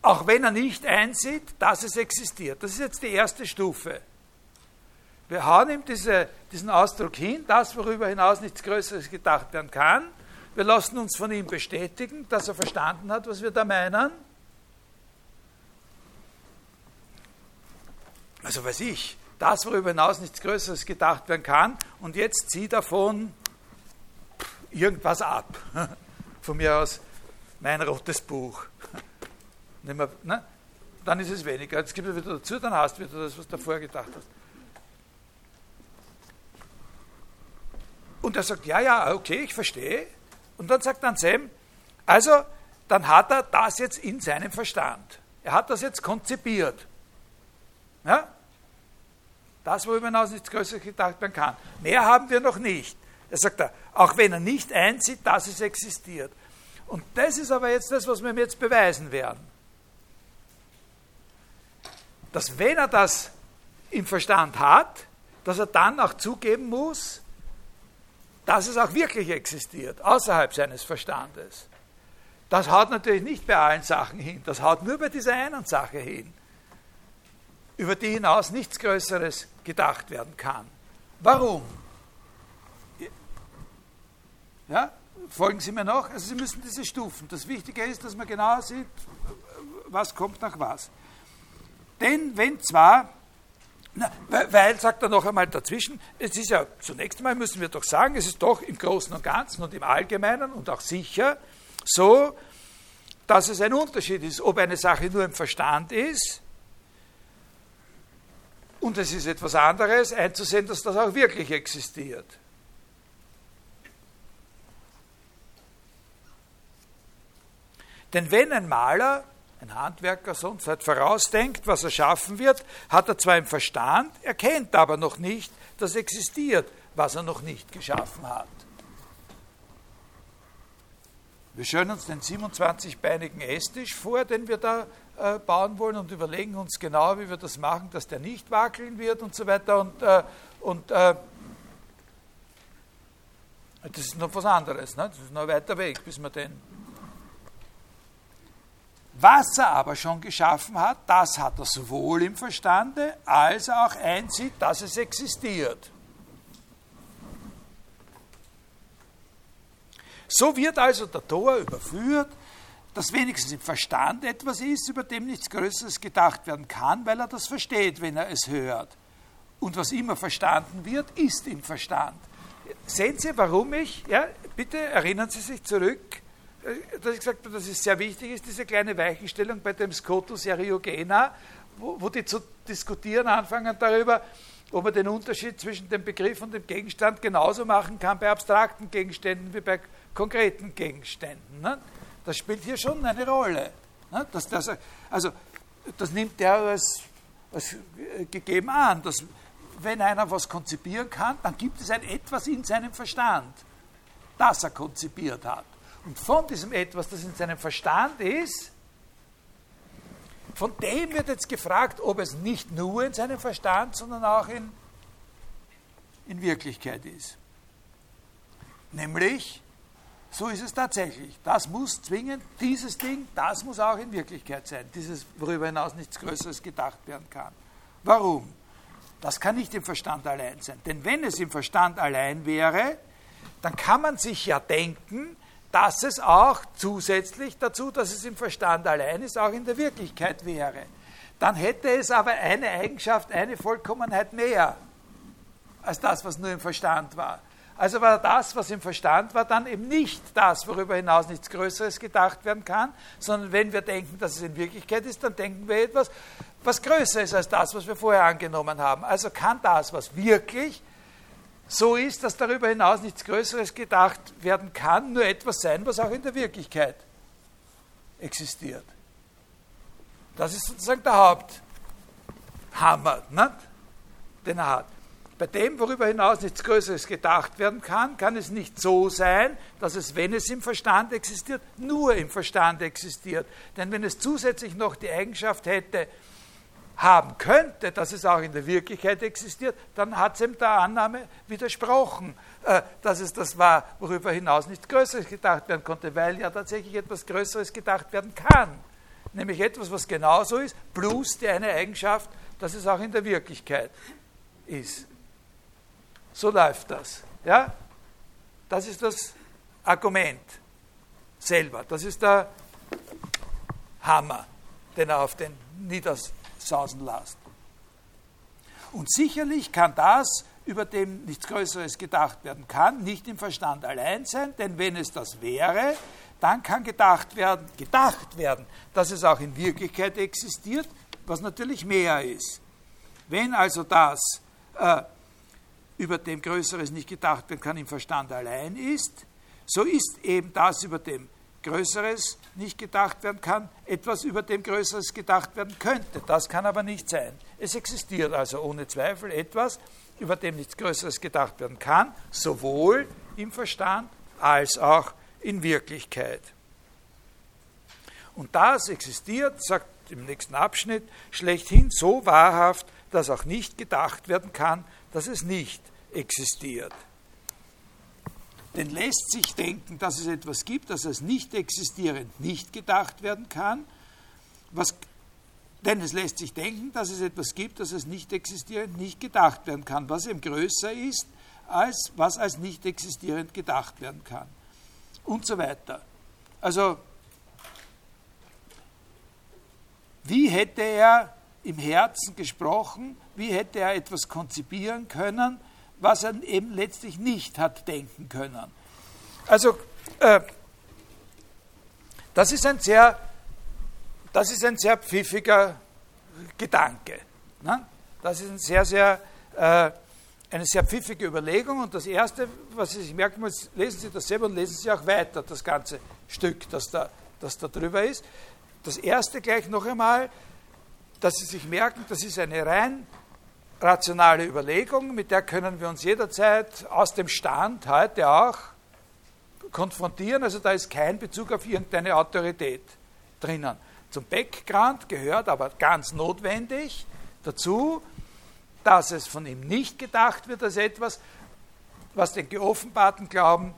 Auch wenn er nicht einsieht, dass es existiert. Das ist jetzt die erste Stufe. Wir hauen ihm diese, diesen Ausdruck hin, das, worüber hinaus nichts Größeres gedacht werden kann. Wir lassen uns von ihm bestätigen, dass er verstanden hat, was wir da meinen. Also weiß ich, das, worüber hinaus nichts Größeres gedacht werden kann, und jetzt zieh davon irgendwas ab. Von mir aus mein rotes Buch. Wir, ne? Dann ist es weniger. Jetzt gibt es wieder dazu, dann hast du wieder das, was du davor gedacht hast. Und er sagt, ja, ja, okay, ich verstehe. Und dann sagt dann Sam, also, dann hat er das jetzt in seinem Verstand. Er hat das jetzt konzipiert. Ja? Das, worüber hinaus nichts Größeres gedacht werden kann. Mehr haben wir noch nicht. Er sagt da, auch wenn er nicht einsieht, dass es existiert. Und das ist aber jetzt das, was wir ihm jetzt beweisen werden. Dass wenn er das im Verstand hat, dass er dann auch zugeben muss, dass es auch wirklich existiert, außerhalb seines Verstandes. Das haut natürlich nicht bei allen Sachen hin, das haut nur bei dieser einen Sache hin, über die hinaus nichts Größeres gedacht werden kann. Warum? Ja, folgen Sie mir noch? Also Sie müssen diese Stufen. Das Wichtige ist, dass man genau sieht, was kommt nach was. Denn wenn zwar na, weil, sagt er noch einmal dazwischen, es ist ja, zunächst einmal müssen wir doch sagen, es ist doch im Großen und Ganzen und im Allgemeinen und auch sicher so, dass es ein Unterschied ist, ob eine Sache nur im Verstand ist und es ist etwas anderes, einzusehen, dass das auch wirklich existiert. Denn wenn ein Maler ein Handwerker sonst halt vorausdenkt, was er schaffen wird, hat er zwar im Verstand, erkennt aber noch nicht, dass existiert, was er noch nicht geschaffen hat. Wir stellen uns den 27-beinigen Esstisch vor, den wir da äh, bauen wollen und überlegen uns genau, wie wir das machen, dass der nicht wackeln wird und so weiter. Und, äh, und äh, das ist noch was anderes, ne? das ist noch ein weiter Weg, bis wir den was er aber schon geschaffen hat, das hat er sowohl im Verstande, als auch einsieht, dass es existiert. So wird also der Tor überführt, dass wenigstens im Verstand etwas ist, über dem nichts Größeres gedacht werden kann, weil er das versteht, wenn er es hört. Und was immer verstanden wird, ist im Verstand. Sehen Sie, warum ich, ja, bitte erinnern Sie sich zurück, äh, dass ich gesagt habe, dass es sehr wichtig ist, diese kleine Weichenstellung bei dem Scotus Eriogena, wo, wo die zu diskutieren anfangen darüber, ob man den Unterschied zwischen dem Begriff und dem Gegenstand genauso machen kann bei abstrakten Gegenständen wie bei konkreten Gegenständen. Ne? Das spielt hier schon eine Rolle. Ne? Das, das, also, das nimmt der als, als gegeben an, dass wenn einer was konzipieren kann, dann gibt es ein Etwas in seinem Verstand, das er konzipiert hat. Und von diesem etwas, das in seinem Verstand ist, von dem wird jetzt gefragt, ob es nicht nur in seinem Verstand, sondern auch in, in Wirklichkeit ist. Nämlich, so ist es tatsächlich. Das muss zwingend, dieses Ding, das muss auch in Wirklichkeit sein. Dieses, worüber hinaus nichts Größeres gedacht werden kann. Warum? Das kann nicht im Verstand allein sein. Denn wenn es im Verstand allein wäre, dann kann man sich ja denken, dass es auch zusätzlich dazu, dass es im Verstand allein ist, auch in der Wirklichkeit wäre. Dann hätte es aber eine Eigenschaft, eine Vollkommenheit mehr als das, was nur im Verstand war. Also war das, was im Verstand war, dann eben nicht das, worüber hinaus nichts Größeres gedacht werden kann, sondern wenn wir denken, dass es in Wirklichkeit ist, dann denken wir etwas, was größer ist als das, was wir vorher angenommen haben. Also kann das, was wirklich so ist, dass darüber hinaus nichts Größeres gedacht werden kann, nur etwas sein, was auch in der Wirklichkeit existiert. Das ist sozusagen der Haupthammer, nicht? den er hat. Bei dem, worüber hinaus nichts Größeres gedacht werden kann, kann es nicht so sein, dass es, wenn es im Verstand existiert, nur im Verstand existiert. Denn wenn es zusätzlich noch die Eigenschaft hätte, haben könnte, dass es auch in der Wirklichkeit existiert, dann hat es ihm der Annahme widersprochen, äh, dass es das war, worüber hinaus nichts Größeres gedacht werden konnte, weil ja tatsächlich etwas Größeres gedacht werden kann. Nämlich etwas, was genauso ist, plus die eine Eigenschaft, dass es auch in der Wirklichkeit ist. So läuft das. Ja? Das ist das Argument selber. Das ist der Hammer, den er auf den nieders sausen lässt. Und sicherlich kann das, über dem nichts Größeres gedacht werden kann, nicht im Verstand allein sein, denn wenn es das wäre, dann kann gedacht werden, gedacht werden, dass es auch in Wirklichkeit existiert, was natürlich mehr ist. Wenn also das, äh, über dem Größeres nicht gedacht werden kann, im Verstand allein ist, so ist eben das, über dem Größeres nicht gedacht werden kann, etwas, über dem Größeres gedacht werden könnte. Das kann aber nicht sein. Es existiert also ohne Zweifel etwas, über dem nichts Größeres gedacht werden kann, sowohl im Verstand als auch in Wirklichkeit. Und das existiert, sagt im nächsten Abschnitt, schlechthin so wahrhaft, dass auch nicht gedacht werden kann, dass es nicht existiert. Denn lässt sich denken, dass es etwas gibt, das als nicht existierend nicht gedacht werden kann, was, denn es lässt sich denken, dass es etwas gibt, das als nicht existierend nicht gedacht werden kann, was eben größer ist, als was als nicht existierend gedacht werden kann. Und so weiter. Also, wie hätte er im Herzen gesprochen, wie hätte er etwas konzipieren können, was er eben letztlich nicht hat denken können. Also, äh, das ist ein sehr, das ist ein sehr pfiffiger Gedanke. Ne? Das ist ein sehr, sehr, äh, eine sehr pfiffige Überlegung. Und das Erste, was Sie sich merken müssen, lesen Sie das selber und lesen Sie auch weiter, das ganze Stück, das da, das da drüber ist. Das Erste gleich noch einmal, dass Sie sich merken, das ist eine rein rationale Überlegung, mit der können wir uns jederzeit aus dem Stand heute auch konfrontieren. Also da ist kein Bezug auf irgendeine Autorität drinnen. Zum Background gehört aber ganz notwendig dazu, dass es von ihm nicht gedacht wird als etwas, was den geoffenbarten Glauben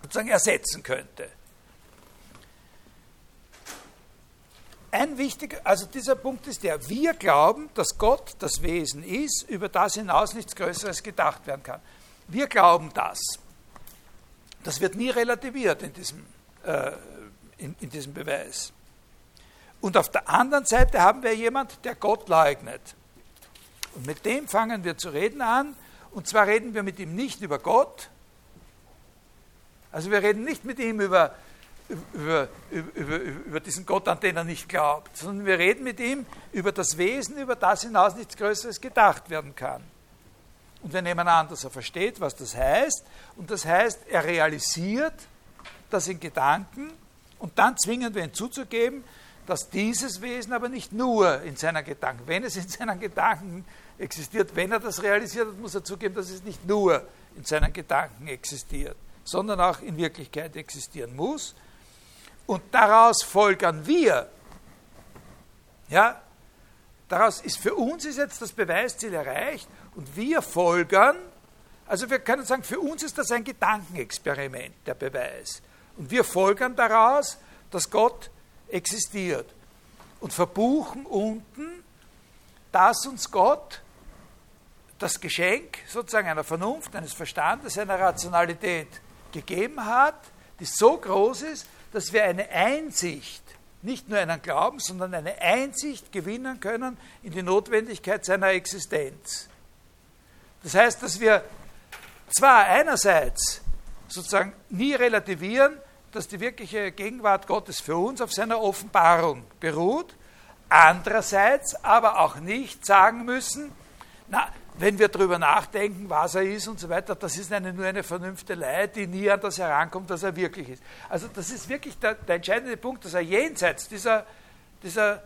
sozusagen ersetzen könnte. Ein wichtiger, also dieser Punkt ist der, wir glauben, dass Gott das Wesen ist, über das hinaus nichts Größeres gedacht werden kann. Wir glauben das. Das wird nie relativiert in diesem, äh, in, in diesem Beweis. Und auf der anderen Seite haben wir jemand, der Gott leugnet. Und mit dem fangen wir zu reden an. Und zwar reden wir mit ihm nicht über Gott. Also wir reden nicht mit ihm über über, über, über diesen Gott, an den er nicht glaubt, sondern wir reden mit ihm über das Wesen, über das hinaus nichts Größeres gedacht werden kann. Und wir nehmen an, dass er versteht, was das heißt. Und das heißt, er realisiert das in Gedanken. Und dann zwingen wir ihn zuzugeben, dass dieses Wesen aber nicht nur in seiner Gedanken, wenn es in seinen Gedanken existiert, wenn er das realisiert hat, muss er zugeben, dass es nicht nur in seinen Gedanken existiert, sondern auch in Wirklichkeit existieren muss. Und daraus folgern wir. Ja, daraus ist für uns ist jetzt das Beweisziel erreicht und wir folgern, also wir können sagen, für uns ist das ein Gedankenexperiment, der Beweis. Und wir folgern daraus, dass Gott existiert und verbuchen unten, dass uns Gott das Geschenk sozusagen einer Vernunft, eines Verstandes, einer Rationalität gegeben hat, die so groß ist, dass wir eine Einsicht, nicht nur einen Glauben, sondern eine Einsicht gewinnen können in die Notwendigkeit seiner Existenz. Das heißt, dass wir zwar einerseits sozusagen nie relativieren, dass die wirkliche Gegenwart Gottes für uns auf seiner Offenbarung beruht, andererseits aber auch nicht sagen müssen, na, wenn wir darüber nachdenken, was er ist und so weiter, das ist eine, nur eine Vernünftelei, die nie an das herankommt, dass er wirklich ist. Also das ist wirklich der, der entscheidende Punkt, dass er jenseits dieser, dieser,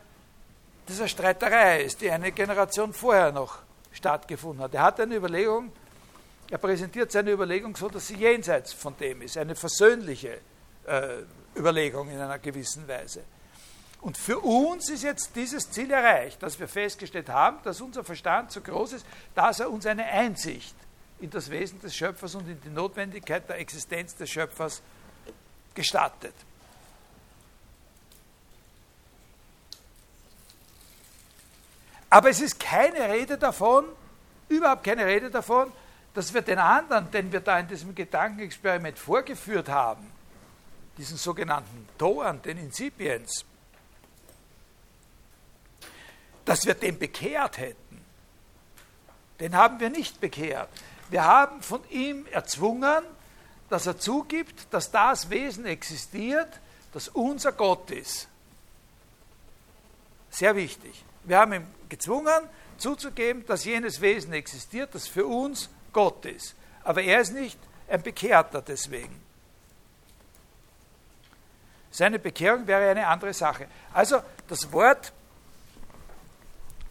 dieser Streiterei ist, die eine Generation vorher noch stattgefunden hat. Er hat eine Überlegung, er präsentiert seine Überlegung so, dass sie jenseits von dem ist, eine versöhnliche äh, Überlegung in einer gewissen Weise. Und für uns ist jetzt dieses Ziel erreicht, dass wir festgestellt haben, dass unser Verstand so groß ist, dass er uns eine Einsicht in das Wesen des Schöpfers und in die Notwendigkeit der Existenz des Schöpfers gestattet. Aber es ist keine Rede davon, überhaupt keine Rede davon, dass wir den anderen, den wir da in diesem Gedankenexperiment vorgeführt haben, diesen sogenannten Toren, den Insipiens, dass wir den bekehrt hätten. Den haben wir nicht bekehrt. Wir haben von ihm erzwungen, dass er zugibt, dass das Wesen existiert, das unser Gott ist. Sehr wichtig. Wir haben ihn gezwungen, zuzugeben, dass jenes Wesen existiert, das für uns Gott ist. Aber er ist nicht ein Bekehrter deswegen. Seine Bekehrung wäre eine andere Sache. Also das Wort,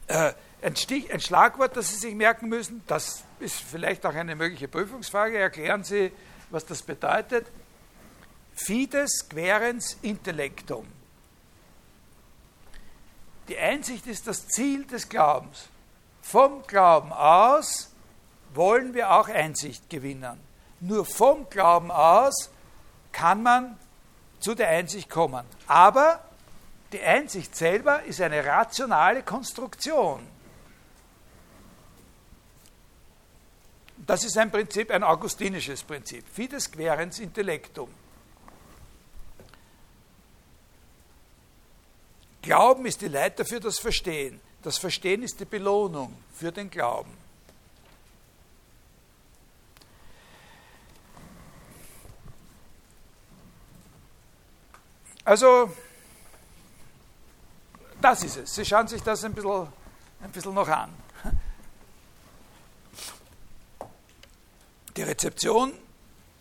äh, ein, ein Schlagwort, das Sie sich merken müssen, das ist vielleicht auch eine mögliche Prüfungsfrage. Erklären Sie, was das bedeutet. Fides querens intellectum. Die Einsicht ist das Ziel des Glaubens. Vom Glauben aus wollen wir auch Einsicht gewinnen. Nur vom Glauben aus kann man zu der Einsicht kommen. Aber die Einsicht selber ist eine rationale Konstruktion. Das ist ein Prinzip, ein augustinisches Prinzip. Fides querens intellectum. Glauben ist die Leiter für das Verstehen. Das Verstehen ist die Belohnung für den Glauben. Also, das ist es. Sie schauen sich das ein bisschen, ein bisschen noch an. Die Rezeption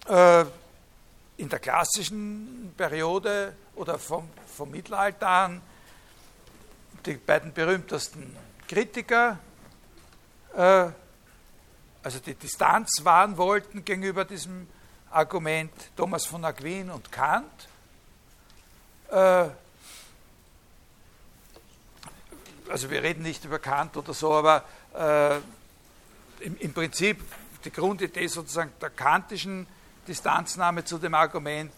äh, in der klassischen Periode oder vom, vom Mittelalter an die beiden berühmtesten Kritiker, äh, also die Distanz wahren wollten gegenüber diesem Argument, Thomas von Aquin und Kant. Äh, also wir reden nicht über Kant oder so, aber äh, im, im, Prinzip die Grundidee sozusagen der kantischen Distanznahme zu dem Argument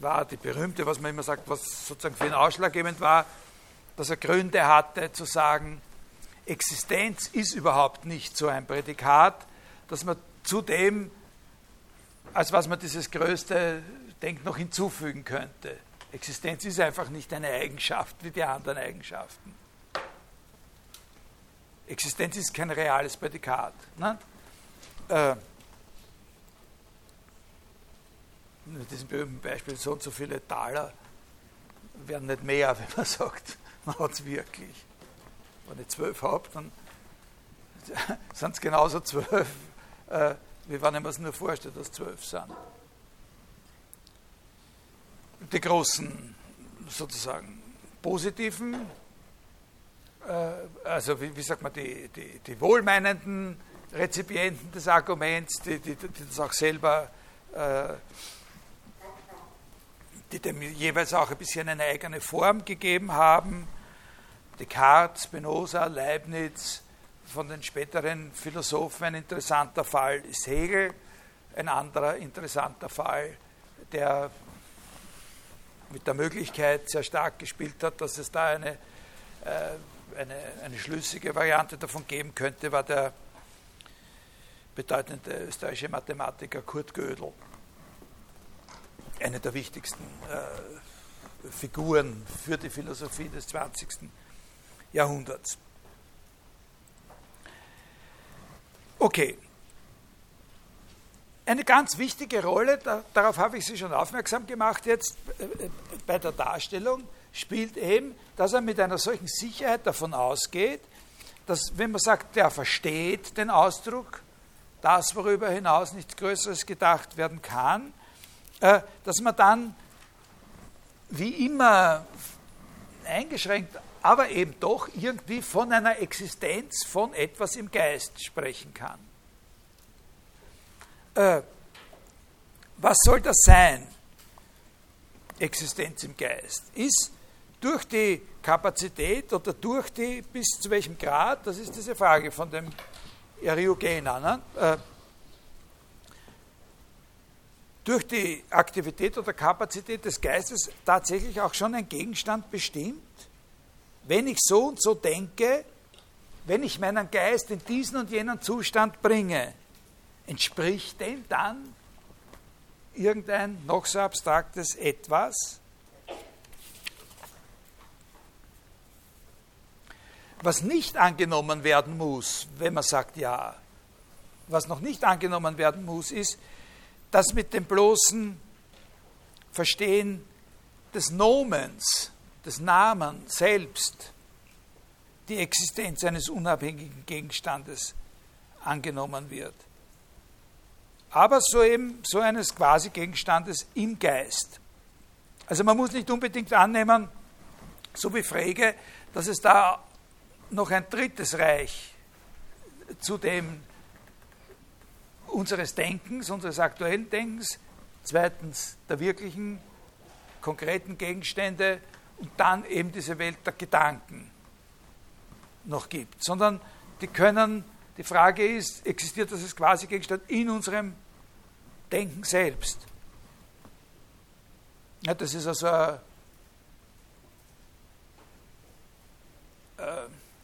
war die berühmte, was man immer sagt, was sozusagen für ihn ausschlaggebend war, dass er Gründe hatte zu sagen, Existenz ist überhaupt nicht so ein Prädikat, dass man zudem, als was man dieses größte Denk noch hinzufügen könnte. Existenz ist einfach nicht eine Eigenschaft wie die anderen Eigenschaften. Existenz ist kein reales Prädikat. Ne? Äh, mit diesem berühmten Beispiel, so und so viele Taler werden nicht mehr, wenn man sagt, man hat es wirklich. Wenn ich zwölf habe, dann sind es genauso zwölf, äh, wie wenn ich mir es nur vorstelle, dass zwölf sind. Die großen, sozusagen, positiven, äh, also wie, wie, sagt man, die, die, die wohlmeinenden Rezipienten des Arguments, die, die, das auch selber äh, die dem jeweils auch ein bisschen eine eigene Form gegeben haben. Descartes, Spinoza, Leibniz, von den späteren Philosophen ein interessanter Fall ist Hegel, ein anderer interessanter Fall, der mit der Möglichkeit sehr stark gespielt hat, dass es da eine, äh, eine, eine schlüssige Variante davon geben könnte, war der bedeutende österreichische Mathematiker Kurt Gödel eine der wichtigsten äh, Figuren für die Philosophie des 20. Jahrhunderts. Okay. Eine ganz wichtige Rolle, da, darauf habe ich Sie schon aufmerksam gemacht jetzt äh, äh, bei der Darstellung, spielt eben, dass er mit einer solchen Sicherheit davon ausgeht, dass wenn man sagt, der versteht den Ausdruck, das, worüber hinaus nichts Größeres gedacht werden kann, äh, dass man dann wie immer eingeschränkt, aber eben doch irgendwie von einer Existenz von etwas im Geist sprechen kann. Äh, was soll das sein? Existenz im Geist ist durch die Kapazität oder durch die, bis zu welchem Grad, das ist diese Frage von dem Eriugena, ne? Äh, durch die Aktivität oder Kapazität des Geistes tatsächlich auch schon ein Gegenstand bestimmt? Wenn ich so und so denke, wenn ich meinen Geist in diesen und jenen Zustand bringe, entspricht dem dann irgendein noch so abstraktes Etwas? Was nicht angenommen werden muss, wenn man sagt ja, was noch nicht angenommen werden muss, ist, dass mit dem bloßen Verstehen des Nomens, des Namens selbst, die Existenz eines unabhängigen Gegenstandes angenommen wird. Aber so eben so eines quasi Gegenstandes im Geist. Also man muss nicht unbedingt annehmen, so wie Frege, dass es da noch ein drittes Reich zu dem unseres Denkens, unseres aktuellen Denkens, zweitens der wirklichen, konkreten Gegenstände und dann eben diese Welt der Gedanken noch gibt, sondern die können, die Frage ist, existiert das als Quasi-Gegenstand in unserem Denken selbst? Ja, das ist also, äh,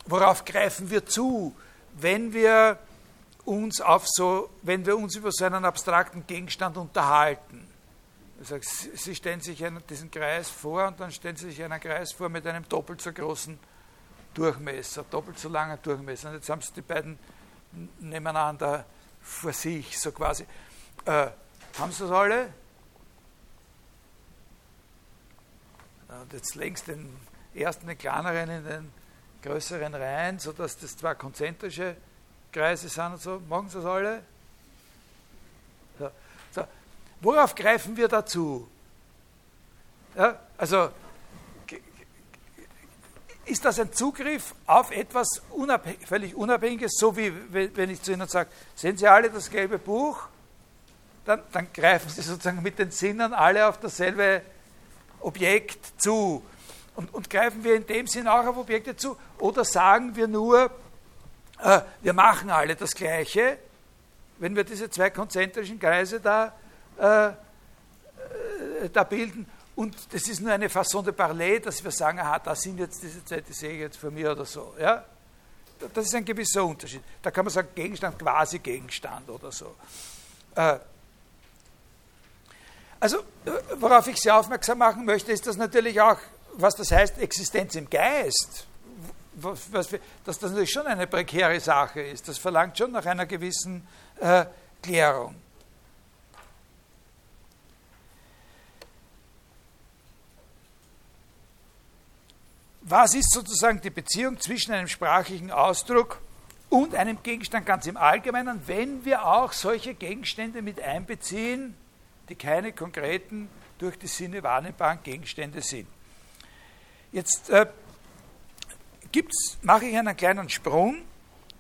worauf greifen wir zu, wenn wir uns auf so, wenn wir uns über so einen abstrakten Gegenstand unterhalten. Also Sie stellen sich einen, diesen Kreis vor und dann stellen Sie sich einen Kreis vor mit einem doppelt so großen Durchmesser, doppelt so langen Durchmesser. Und jetzt haben Sie die beiden nebeneinander vor sich, so quasi. Äh, haben Sie das alle? Und jetzt längst den ersten, den kleineren in den größeren Reihen, sodass das zwei konzentrische Kreise sind und so. Machen Sie das alle? So. So. Worauf greifen wir dazu? Ja, also ist das ein Zugriff auf etwas unabhäng völlig Unabhängiges, so wie wenn ich zu Ihnen sage, sehen Sie alle das gelbe Buch? Dann, dann greifen Sie sozusagen mit den Sinnen alle auf dasselbe Objekt zu. Und, und greifen wir in dem Sinn auch auf Objekte zu? Oder sagen wir nur, äh, wir machen alle das Gleiche, wenn wir diese zwei konzentrischen Kreise da, äh, äh, da bilden? Und das ist nur eine Façon de parler, dass wir sagen, aha, da sind jetzt diese zwei, die sehe ich jetzt von mir oder so. Ja? Das ist ein gewisser Unterschied. Da kann man sagen, Gegenstand, quasi Gegenstand oder so. Äh, also, äh, worauf ich Sie aufmerksam machen möchte, ist das natürlich auch, was das heißt, Existenz im Geist. Wir, dass das natürlich schon eine prekäre Sache ist. Das verlangt schon nach einer gewissen äh, Klärung. Was ist sozusagen die Beziehung zwischen einem sprachlichen Ausdruck und einem Gegenstand ganz im Allgemeinen, wenn wir auch solche Gegenstände mit einbeziehen, die keine konkreten, durch die Sinne wahrnehmbaren Gegenstände sind. Jetzt äh, mache ich einen kleinen Sprung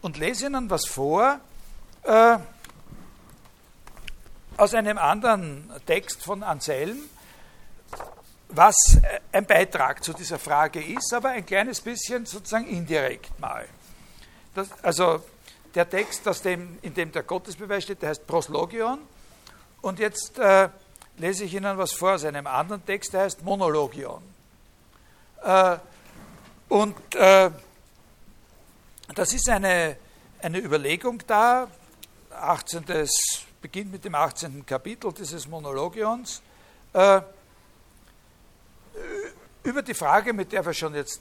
und lese Ihnen was vor äh, aus einem anderen Text von Anselm, was ein Beitrag zu dieser Frage ist, aber ein kleines bisschen sozusagen indirekt mal. Das, also der Text, aus dem, in dem der Gottesbeweis steht, der heißt Proslogion. Und jetzt äh, lese ich Ihnen was vor aus einem anderen Text, der heißt Monologion. Äh, und äh, das ist eine, eine Überlegung da, 18. beginnt mit dem 18. Kapitel dieses Monologions. Äh, über die Frage, mit der wir schon jetzt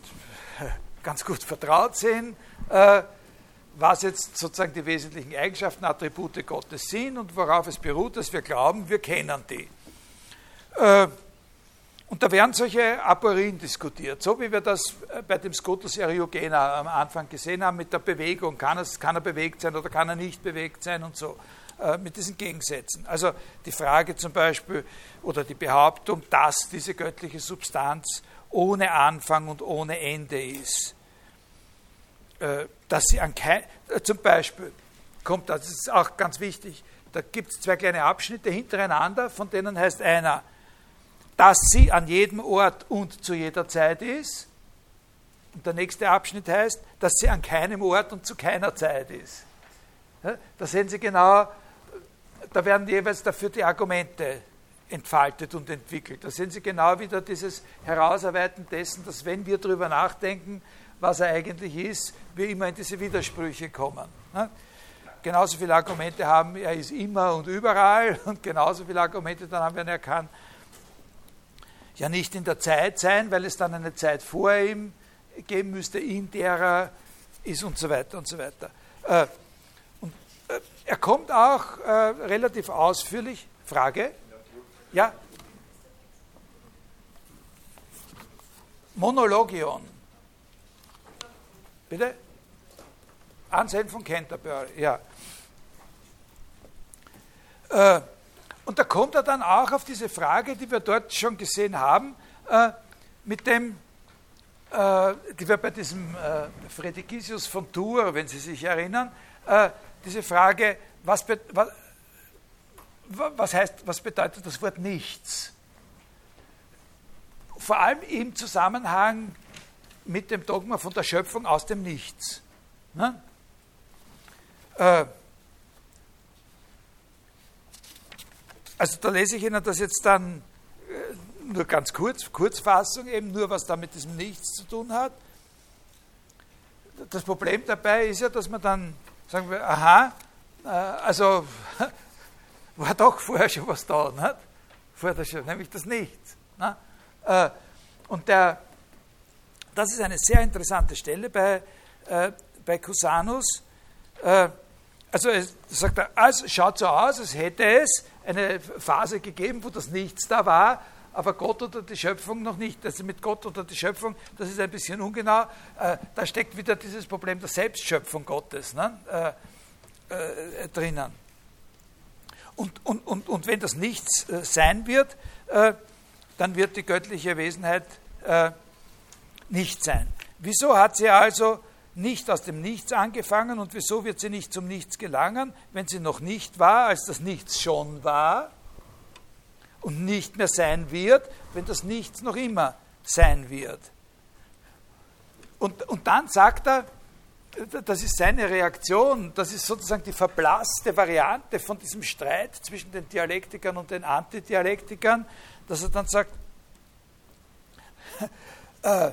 ganz gut vertraut sind, äh, was jetzt sozusagen die wesentlichen Eigenschaften, Attribute Gottes sind und worauf es beruht, dass wir glauben, wir kennen die. Äh, und da werden solche Aporien diskutiert, so wie wir das äh, bei dem Scotus Eriogena am Anfang gesehen haben mit der Bewegung. Kann, es, kann er bewegt sein oder kann er nicht bewegt sein und so. Äh, mit diesen Gegensätzen. Also die Frage zum Beispiel oder die Behauptung, dass diese göttliche Substanz ohne Anfang und ohne Ende ist. Äh, dass sie an kein, äh, zum Beispiel kommt, das ist auch ganz wichtig, da gibt es zwei kleine Abschnitte hintereinander, von denen heißt einer, dass sie an jedem Ort und zu jeder Zeit ist. Und der nächste Abschnitt heißt, dass sie an keinem Ort und zu keiner Zeit ist. Da sehen Sie genau, da werden jeweils dafür die Argumente entfaltet und entwickelt. Da sehen Sie genau wieder dieses Herausarbeiten dessen, dass wenn wir darüber nachdenken, was er eigentlich ist, wir immer in diese Widersprüche kommen. Ne? Genauso viele Argumente haben, er ist immer und überall und genauso viele Argumente dann haben wir, er kann ja nicht in der Zeit sein, weil es dann eine Zeit vor ihm geben müsste, in der er ist und so weiter und so weiter. Äh, er kommt auch äh, relativ ausführlich, Frage, ja? Monologion. Bitte? Anselm von Canterbury, ja. Äh, und da kommt er dann auch auf diese Frage, die wir dort schon gesehen haben, äh, mit dem, äh, die wir bei diesem äh, Fredikisius von Tours, wenn Sie sich erinnern, äh, diese Frage, was, was, was, heißt, was bedeutet das Wort nichts? Vor allem im Zusammenhang mit dem Dogma von der Schöpfung aus dem Nichts. Ne? Äh, also da lese ich Ihnen das jetzt dann äh, nur ganz kurz, Kurzfassung, eben nur was da mit diesem Nichts zu tun hat. Das Problem dabei ist ja, dass man dann sagen wir, aha, äh, also war doch vorher schon was da, nicht? Vorher schon, nämlich das Nichts. Ne? Äh, und der, das ist eine sehr interessante Stelle bei, äh, bei Cusanus. Äh, also sagt er, also schaut so aus, als hätte es eine Phase gegeben, wo das Nichts da war, aber Gott oder die Schöpfung noch nicht. Also mit Gott oder die Schöpfung, das ist ein bisschen ungenau. Äh, da steckt wieder dieses Problem der Selbstschöpfung Gottes ne? äh, äh, drinnen. Und, und, und, und wenn das Nichts äh, sein wird, äh, dann wird die göttliche Wesenheit nicht sein. Wieso hat sie also nicht aus dem Nichts angefangen und wieso wird sie nicht zum Nichts gelangen, wenn sie noch nicht war, als das Nichts schon war und nicht mehr sein wird, wenn das Nichts noch immer sein wird. Und, und dann sagt er, das ist seine Reaktion, das ist sozusagen die verblasste Variante von diesem Streit zwischen den Dialektikern und den Antidialektikern, dass er dann sagt, äh,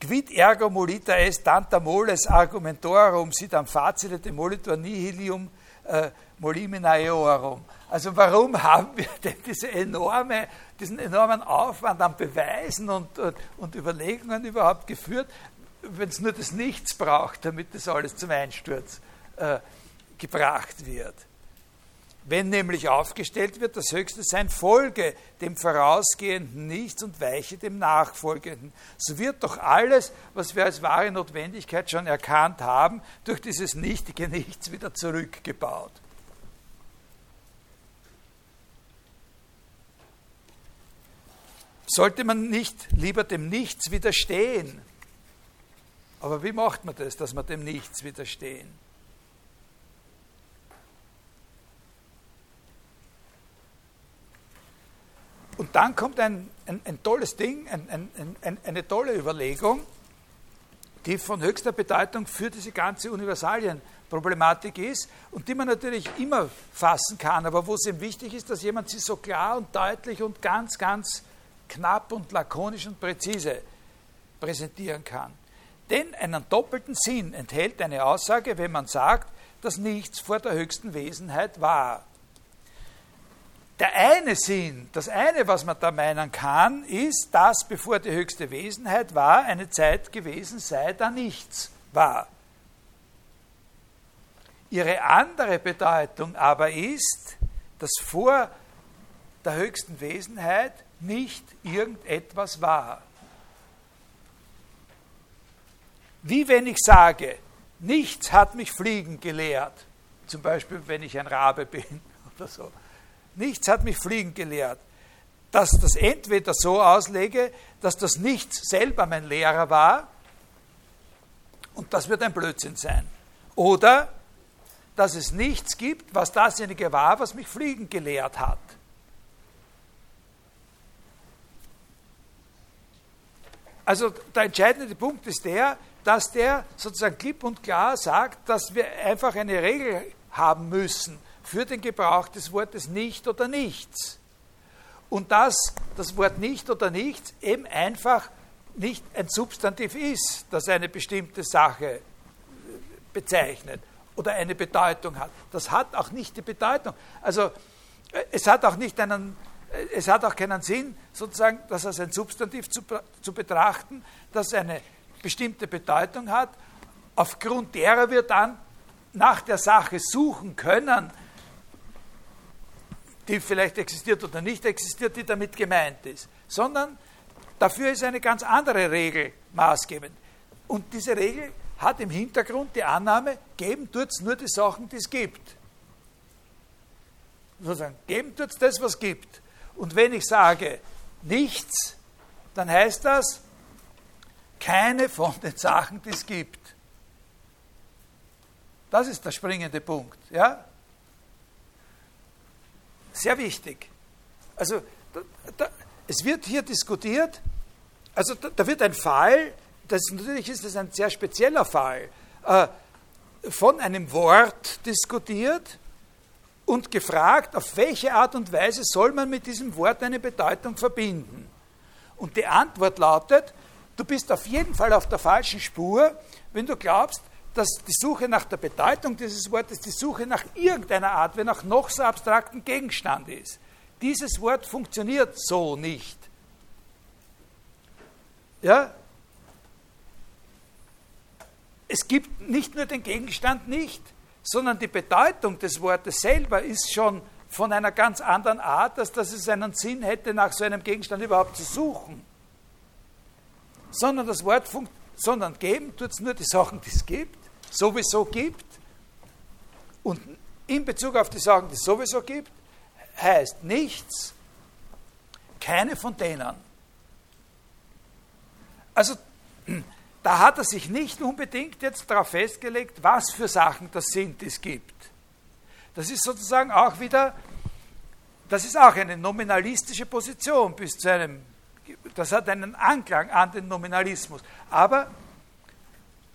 quid ergo molita est tanta moles argumentorum sit am facile de molitor nihilium äh, molimina eorum. Also warum haben wir denn diese enorme, diesen enormen Aufwand an Beweisen und, und, und Überlegungen überhaupt geführt, wenn es nur das Nichts braucht, damit das alles zum Einsturz äh, gebracht wird. Wenn nämlich aufgestellt wird, das Höchste sein Folge dem vorausgehenden Nichts und weiche dem nachfolgenden, so wird doch alles, was wir als wahre Notwendigkeit schon erkannt haben, durch dieses nichtige Nichts wieder zurückgebaut. Sollte man nicht lieber dem Nichts widerstehen? Aber wie macht man das, dass man dem Nichts widerstehen? Und dann kommt ein, ein, ein tolles Ding, ein, eine tolle Überlegung, die von höchster Bedeutung für diese ganze Universalienproblematik ist und die man natürlich immer fassen kann, aber wo es eben wichtig ist, dass jemand sie so klar und deutlich und ganz, ganz knapp und lakonisch und präzise präsentieren kann. Denn einen doppelten Sinn enthält eine Aussage, wenn man sagt, dass nichts vor der höchsten Wesenheit war. Der eine Sinn, das eine, was man da meinen kann, ist, dass bevor die höchste Wesenheit war, eine Zeit gewesen sei, da nichts war. Ihre andere Bedeutung aber ist, dass vor der höchsten Wesenheit nicht irgendetwas war. Wie wenn ich sage, nichts hat mich fliegen gelehrt, zum Beispiel wenn ich ein Rabe bin oder so Nichts hat mich fliegen gelehrt. Dass das entweder so auslege, dass das Nichts selber mein Lehrer war, und das wird ein Blödsinn sein. Oder dass es nichts gibt, was dasjenige war, was mich fliegen gelehrt hat. Also der entscheidende Punkt ist der, dass der sozusagen klipp und klar sagt, dass wir einfach eine Regel haben müssen, für den Gebrauch des Wortes nicht oder nichts. Und dass das Wort nicht oder nichts eben einfach nicht ein Substantiv ist, das eine bestimmte Sache bezeichnet oder eine Bedeutung hat. Das hat auch nicht die Bedeutung. Also es hat auch nicht einen, es hat auch keinen Sinn, sozusagen, das als ein Substantiv zu, zu betrachten, das eine bestimmte Bedeutung hat, aufgrund derer wir dann nach der Sache suchen können, die vielleicht existiert oder nicht existiert, die damit gemeint ist, sondern dafür ist eine ganz andere Regel maßgebend. Und diese Regel hat im Hintergrund die Annahme, geben tut es nur die Sachen, die es gibt. Sozusagen, geben tut es das, was gibt. Und wenn ich sage nichts, dann heißt das keine von den Sachen, die es gibt. Das ist der springende Punkt. Ja? Sehr wichtig. Also, da, da, es wird hier diskutiert, also da, da, wird ein Fall, das, natürlich ist das ein sehr spezieller Fall, äh, von einem Wort diskutiert und gefragt, auf welche Art und Weise soll man mit diesem Wort eine Bedeutung verbinden. Und die Antwort lautet, du bist auf jeden Fall auf der falschen Spur, wenn du glaubst, dass die Suche nach der Bedeutung dieses Wortes die Suche nach irgendeiner Art, wenn auch noch so abstrakten Gegenstand ist. Dieses Wort funktioniert so nicht. Ja? Es gibt nicht nur den Gegenstand nicht, sondern die Bedeutung des Wortes selber ist schon von einer ganz anderen Art, als dass es einen Sinn hätte, nach so einem Gegenstand überhaupt zu suchen. Sondern das Wort sondern geben tut es nur die Sachen, die es gibt, sowieso gibt. Und in Bezug auf die Sachen, die es sowieso gibt, heißt nichts, keine von denen. Also da hat er sich nicht unbedingt jetzt darauf festgelegt, was für Sachen das sind, die es gibt. Das ist sozusagen auch wieder, das ist auch eine nominalistische Position bis zu einem, das hat einen Anklang an den Nominalismus. Aber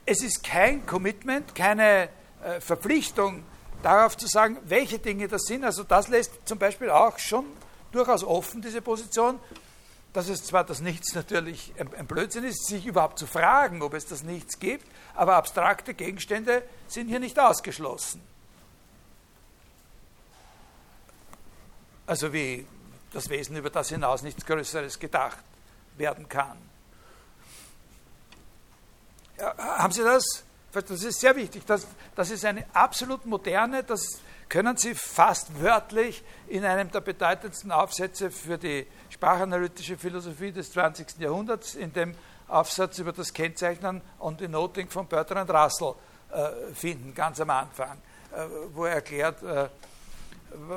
es ist kein Commitment, keine äh, Verpflichtung darauf zu sagen, welche Dinge das sind. Also das lässt zum Beispiel auch schon durchaus offen, diese Position, dass es zwar das Nichts natürlich ein Blödsinn ist, sich überhaupt zu fragen, ob es das Nichts gibt, aber abstrakte Gegenstände sind hier nicht ausgeschlossen. Also wie das Wesen, über das hinaus nichts Größeres gedacht werden kann. Ja, haben Sie das? Das ist sehr wichtig. Das, das ist eine absolut moderne, das können Sie fast wörtlich in einem der bedeutendsten Aufsätze für die sprachanalytische Philosophie des 20. Jahrhunderts, in dem Aufsatz über das Kennzeichnen und Denoting von Bertrand Russell äh, finden, ganz am Anfang, äh, wo er erklärt, äh,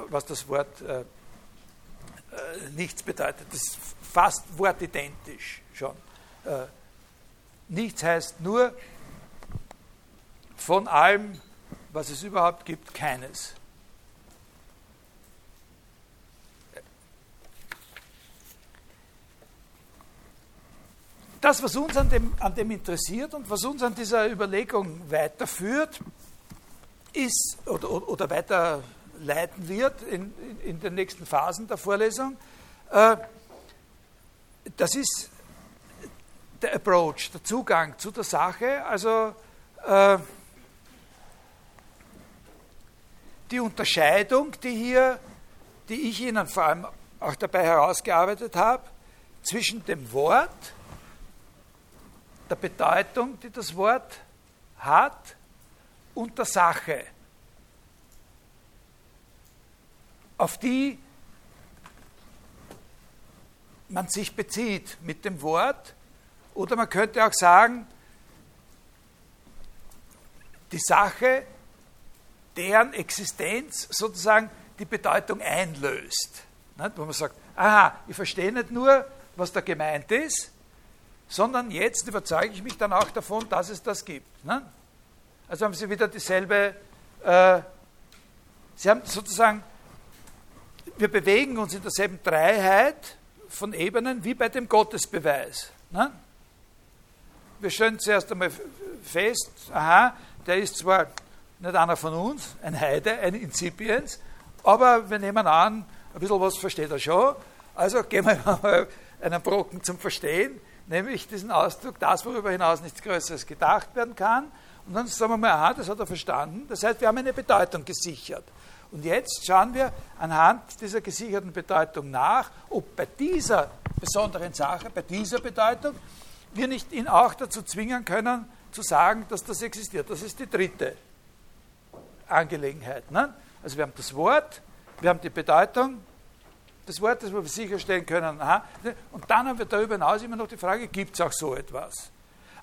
was das Wort nichts bedeutet. Das ist fast wortidentisch schon. Nichts heißt nur von allem, was es überhaupt gibt, keines. Das, was uns an dem, an dem interessiert und was uns an dieser Überlegung weiterführt, ist oder, oder weiterleiten wird in, in, in, den nächsten Phasen der Vorlesung, äh, das ist der Approach, der Zugang zu der Sache, also äh, die Unterscheidung, die hier, die ich Ihnen vor allem auch dabei herausgearbeitet habe, zwischen dem Wort, der Bedeutung, die das Wort hat, und der Sache, auf die man sich bezieht mit dem Wort. Oder man könnte auch sagen, die Sache, deren Existenz sozusagen die Bedeutung einlöst. Wo man sagt, aha, ich verstehe nicht nur, was da gemeint ist, sondern jetzt überzeuge ich mich dann auch davon, dass es das gibt. Ne? Also haben Sie wieder dieselbe, äh, Sie haben sozusagen, wir bewegen uns in derselben Dreiheit von Ebenen wie bei dem Gottesbeweis. Ne? Wir stellen zuerst einmal fest, aha, der ist zwar nicht einer von uns, ein Heide, ein Inzipiens, aber wir nehmen an, ein bisschen was versteht er schon, also geben wir mal einen Brocken zum Verstehen nämlich diesen Ausdruck, das, worüber hinaus nichts Größeres gedacht werden kann. Und dann sagen wir mal, aha, das hat er verstanden. Das heißt, wir haben eine Bedeutung gesichert. Und jetzt schauen wir anhand dieser gesicherten Bedeutung nach, ob bei dieser besonderen Sache, bei dieser Bedeutung, wir nicht ihn auch dazu zwingen können, zu sagen, dass das existiert. Das ist die dritte Angelegenheit. Ne? Also wir haben das Wort, wir haben die Bedeutung, des Wortes, wo wir sicherstellen können, aha, und dann haben wir darüber hinaus immer noch die Frage, gibt es auch so etwas?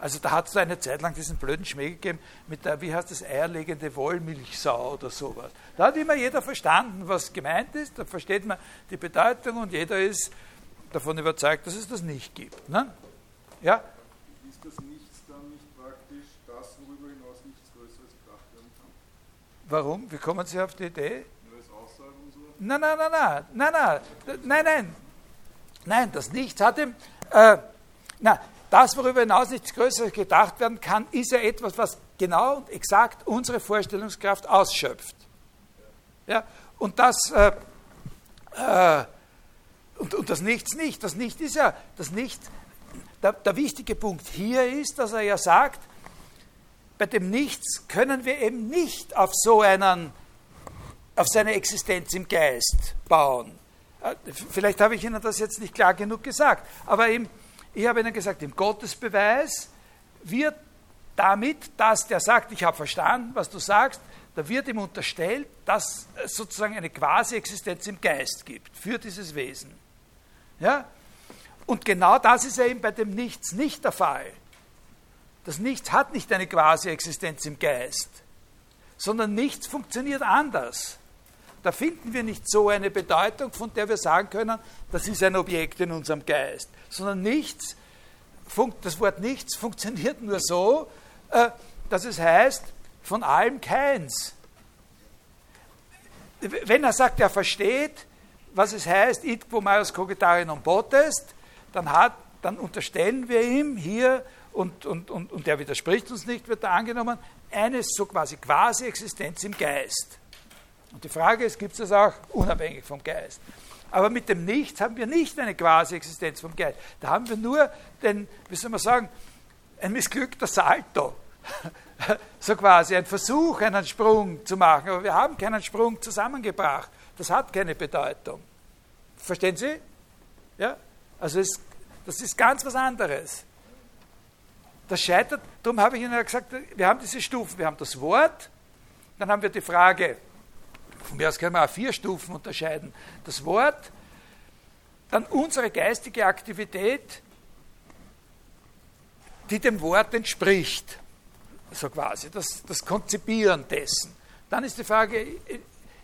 Also da hat es eine Zeit lang diesen blöden Schmäh gegeben mit der, wie heißt das, eierlegende Wollmilchsau oder sowas. Da hat immer jeder verstanden, was gemeint ist, da versteht man die Bedeutung und jeder ist davon überzeugt, dass es das nicht gibt. Ne? Ja? Ist das Nichts dann nicht praktisch das, worüber hinaus nichts Größeres gedacht werden kann? Warum? Wie kommen Sie auf die Idee? Nein, nein, nein, nein, nein, nein, nein, nein. Nein, das Nichts hat ihm, äh, na, das, worüber hinaus nichts Größeres gedacht werden kann, ist ja etwas, was genau und exakt unsere Vorstellungskraft ausschöpft. Ja? Und das, äh, äh, und, und, das Nichts nicht. Das Nichts ist ja, das Nichts, der, der wichtige Punkt hier ist, dass er ja sagt, bei dem Nichts können wir eben nicht auf so einen, auf seine Existenz im Geist bauen. Äh, vielleicht habe ich Ihnen das jetzt nicht klar genug gesagt, aber im, ich habe Ihnen gesagt, im Gottesbeweis wird damit, dass der sagt, ich habe verstanden, was du sagst, da wird ihm unterstellt, dass es sozusagen eine Quasi-Existenz im Geist gibt für dieses Wesen. Ja? Und genau das ist eben bei dem Nichts nicht der Fall. Das Nichts hat nicht eine Quasi-Existenz im Geist, sondern Nichts funktioniert anders. Da finden wir nicht so eine Bedeutung, von der wir sagen können, das ist ein Objekt in unserem Geist, sondern nichts, das Wort nichts funktioniert nur so, äh, dass es heißt, von allem keins. Wenn er sagt, er versteht, was es heißt, id quo maius cogitare non potest, dann, hat, dann unterstellen wir ihm hier, und, und, und, und der widerspricht uns nicht, wird da angenommen, eine so quasi quasi Existenz im Geist. Und die Frage ist, gibt es das auch unabhängig vom Geist? Aber mit dem Nichts haben wir nicht eine Quasi-Existenz vom Geist. Da haben wir nur den, wie soll man sagen, ein missglückter Salto. so quasi ein Versuch, einen Sprung zu machen. Aber wir haben keinen Sprung zusammengebracht. Das hat keine Bedeutung. Verstehen Sie? Ja? Also es, das ist ganz was anderes. Das scheitert, darum habe ich Ihnen ja gesagt, wir haben diese Stufen. Wir haben das Wort, dann haben wir die Frage, von mir aus können wir auch vier Stufen unterscheiden. Das Wort, dann unsere geistige Aktivität, die dem Wort entspricht, so quasi, das, das Konzipieren dessen. Dann ist die Frage,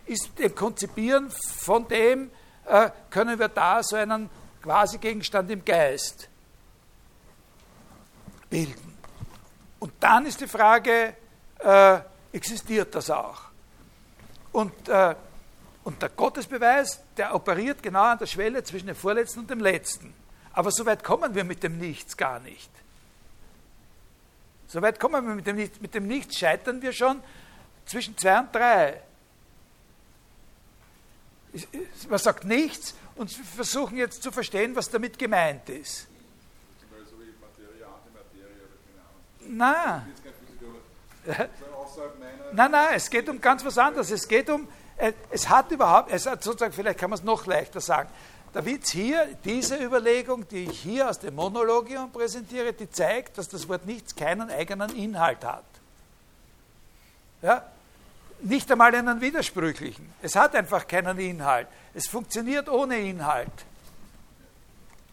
ist dem Konzipieren von dem, äh, können wir da so einen quasi Gegenstand im Geist bilden. Und dann ist die Frage, äh, existiert das auch? Und, äh, und der Gottesbeweis, der operiert genau an der Schwelle zwischen dem Vorletzten und dem Letzten. Aber so weit kommen wir mit dem Nichts gar nicht. So weit kommen wir mit dem Nichts. Mit dem Nichts scheitern wir schon zwischen zwei und drei. Man sagt nichts und wir versuchen jetzt zu verstehen, was damit gemeint ist. Nein. Nein, nein, es geht um ganz was anderes. Es geht um, äh, es hat überhaupt, es hat sozusagen, vielleicht kann man es noch leichter sagen. Der Witz hier, diese Überlegung, die ich hier aus dem Monologium präsentiere, die zeigt, dass das Wort nichts keinen eigenen Inhalt hat. Ja? Nicht einmal einen widersprüchlichen. Es hat einfach keinen Inhalt. Es funktioniert ohne Inhalt.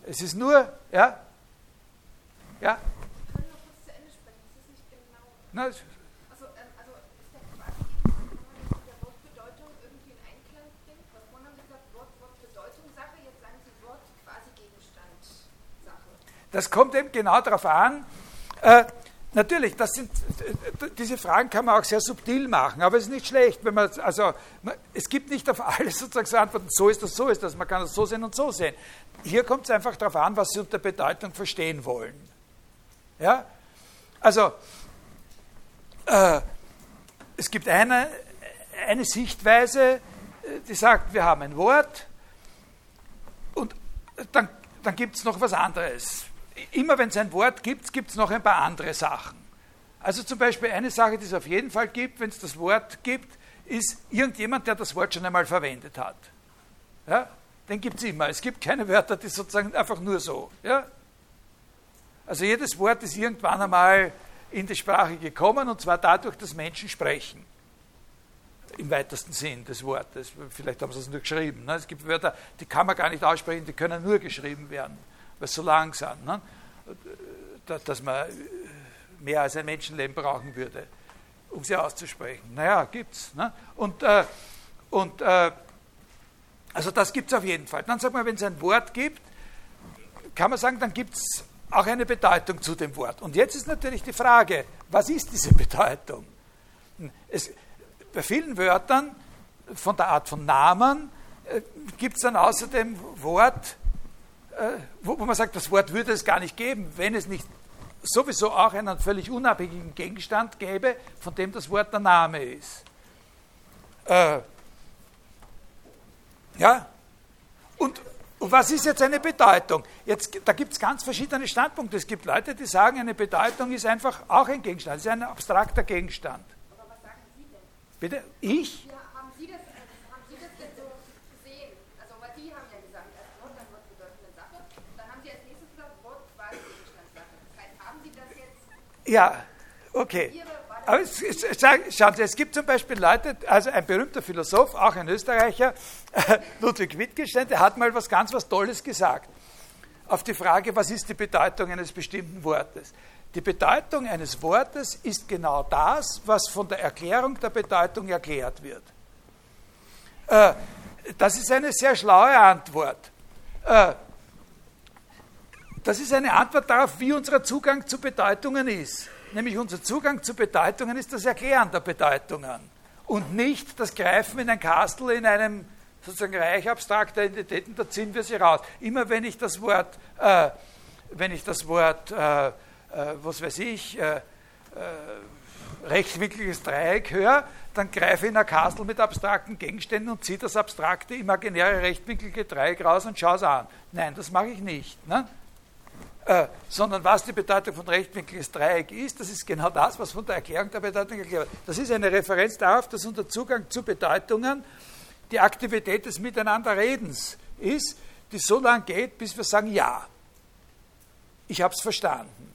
Es ist nur, ja? Ja? Na, Das kommt eben genau darauf an. Äh, natürlich, das sind, äh, diese Fragen kann man auch sehr subtil machen, aber es ist nicht schlecht, wenn man, also es gibt nicht auf alles sozusagen so Antworten, so ist das, so ist das, man kann das so sehen und so sehen. Hier kommt es einfach darauf an, was Sie unter Bedeutung verstehen wollen. Ja? Also, äh, es gibt eine, eine Sichtweise, äh, die sagt, wir haben ein Wort und dann, dann gibt es noch was anderes immer wenn es ein Wort gibt, gibt es noch ein paar andere Sachen. Also zum Beispiel eine Sache, die es auf jeden Fall gibt, wenn es das Wort gibt, ist irgendjemand, der das Wort schon einmal verwendet hat. Ja? Den gibt es immer. Es gibt keine Wörter, die sozusagen einfach nur so. Ja? Also jedes Wort ist irgendwann einmal in die Sprache gekommen und zwar dadurch, dass Menschen sprechen. Im weitesten Sinn des Wortes. Vielleicht haben sie es nur geschrieben. Ne? Es gibt Wörter, die kann man gar nicht aussprechen, die können nur geschrieben werden weil so langsam, ne? dass man mehr als ein Menschenleben brauchen würde, um sie auszusprechen. Naja, gibt's. Ne? Und, äh, und äh, also das gibt es auf jeden Fall. Dann sagt man, wenn es ein Wort gibt, kann man sagen, dann gibt es auch eine Bedeutung zu dem Wort. Und jetzt ist natürlich die Frage, was ist diese Bedeutung? Es, bei vielen Wörtern von der Art von Namen äh, gibt es dann außerdem Wort, wo, wo man sagt, das Wort würde es gar nicht geben, wenn es nicht sowieso auch einen völlig unabhängigen Gegenstand gäbe, von dem das Wort der Name ist. Äh, ja? Und, und, was ist jetzt eine Bedeutung? Jetzt, da gibt es ganz verschiedene Standpunkte. Es gibt Leute, die sagen, eine Bedeutung ist einfach auch ein Gegenstand, es ist ein abstrakter Gegenstand. Aber was sagen Sie denn? Bitte? Ich? Ja, haben Sie das, äh, haben Sie das denn so gesehen? Also, weil Sie haben ja gesagt, erst Wort, dann Wort bedeutende Sache. Dann haben Sie als nächstes gesagt, Wort quasi Gegenstandssache. Das heißt, haben Sie das jetzt Ja, okay. Aber es, es, schauen Sie, es gibt zum Beispiel Leute, also ein berühmter Philosoph, auch ein Österreicher, Ludwig Wittgenstein, der hat mal was ganz was Tolles gesagt. Auf die Frage, was ist die Bedeutung eines bestimmten Wortes? Die Bedeutung eines Wortes ist genau das, was von der Erklärung der Bedeutung erklärt wird. Äh, das ist eine sehr schlaue Antwort. Das ist eine Antwort darauf, wie unser Zugang zu Bedeutungen ist. Nämlich unser Zugang zu Bedeutungen ist das Erklären der Bedeutungen und nicht das Greifen in ein Kastel in einem sozusagen Reich abstrakter Identitäten, da ziehen wir sie raus. Immer wenn ich das Wort, äh, wenn ich das Wort, äh, äh, was weiß ich, äh, äh, rechtwinkliges Dreieck höre, dann greife ich in ein Kastel mit abstrakten Gegenständen und ziehe das abstrakte, imaginäre rechtwinklige Dreieck raus und schaue es an. Nein, das mache ich nicht. Ne? Äh, sondern was die Bedeutung von rechtwinkliges Dreieck ist, das ist genau das, was von der Erklärung der Bedeutung erklärt wird. Das ist eine Referenz darauf, dass unser Zugang zu Bedeutungen die Aktivität des Miteinanderredens ist, die so lange geht, bis wir sagen, ja, ich habe es verstanden.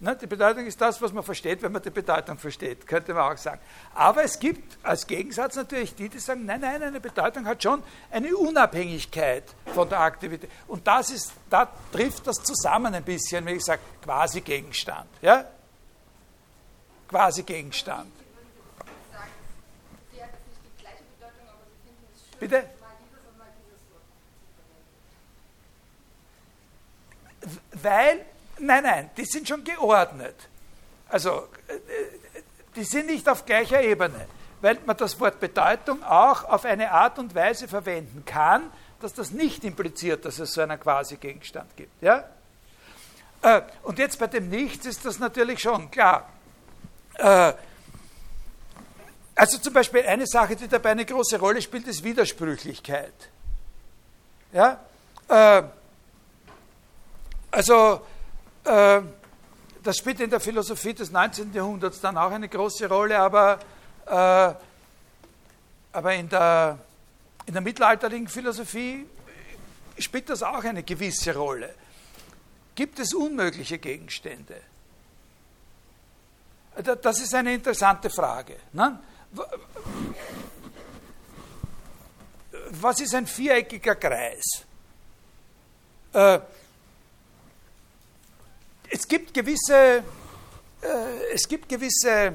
Ne, die Bedeutung ist das, was man versteht, wenn man die Bedeutung versteht, könnte man auch sagen. Aber es gibt als Gegensatz natürlich die, die sagen, nein, nein, eine Bedeutung hat schon eine Unabhängigkeit von der Aktivität. Und das ist, da trifft das zusammen ein bisschen, wenn ich sage, quasi Gegenstand. Ja? Quasi Gegenstand. Bitte? Weil, nein, nein, die sind schon geordnet. Also, äh, die sind nicht auf gleicher Ebene, weil man das Wort Bedeutung auch auf eine Art und Weise verwenden kann, dass das nicht impliziert, dass es so einen Quasi-Gegenstand gibt. Ja? Äh, Und jetzt bei dem Nichts ist das natürlich schon klar. Äh, Also zum Beispiel eine Sache, die dabei eine große Rolle spielt, ist Widersprüchlichkeit. Ja? Äh, Also äh, das spielt in der Philosophie des 19. Jahrhunderts dann auch eine große Rolle, aber, äh, aber in, der, in der mittelalterlichen Philosophie spielt das auch eine gewisse Rolle. Gibt es unmögliche Gegenstände? Da- Das ist eine interessante Frage. Ne? Was ist ein viereckiger Kreis? Es gibt gewisse, äh, es gibt gewisse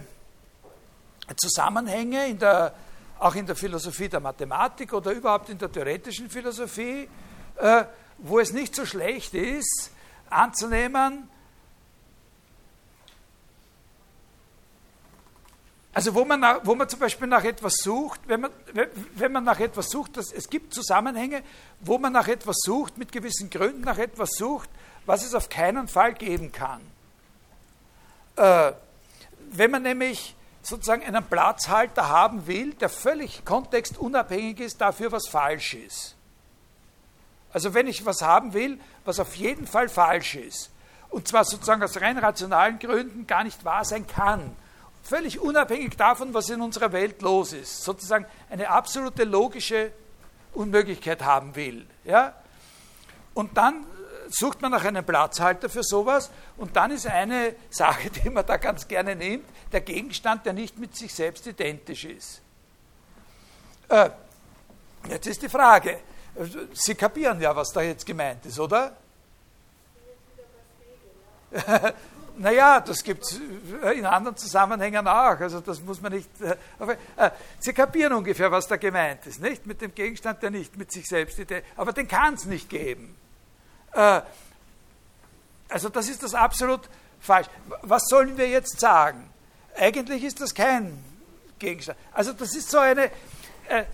Zusammenhänge in der, auch in der Philosophie der Mathematik oder überhaupt in der theoretischen Philosophie, äh, wo es nicht so schlecht ist, anzunehmen, Also wo man, nach, wo man zum Beispiel nach etwas sucht, wenn man, wenn man nach etwas sucht, das, es gibt Zusammenhänge, wo man nach etwas sucht, mit gewissen Gründen nach etwas sucht, was es auf keinen Fall geben kann. Äh, wenn man nämlich sozusagen einen Platzhalter haben will, der völlig kontextunabhängig ist dafür, was falsch ist. Also wenn ich was haben will, was auf jeden Fall falsch ist, und zwar sozusagen aus rein rationalen Gründen gar nicht wahr sein kann, völlig unabhängig davon, was in unserer Welt los ist, sozusagen eine absolute logische Unmöglichkeit haben will. Ja? Und dann sucht man nach einem Platzhalter für sowas und dann ist eine Sache, die man da ganz gerne nimmt, der Gegenstand, der nicht mit sich selbst identisch ist. Äh, jetzt ist die Frage, Sie kapieren ja, was da jetzt gemeint ist, oder? Naja, das gibt es in anderen Zusammenhängen auch. Also das muss man nicht. Äh, äh, Sie kapieren ungefähr, was da gemeint ist, nicht? Mit dem Gegenstand, der nicht mit sich selbst identifiziert. Aber den kann es nicht geben. Äh, also das ist das absolut falsch. Was sollen wir jetzt sagen? Eigentlich ist das kein Gegenstand. Also das ist so eine. Äh,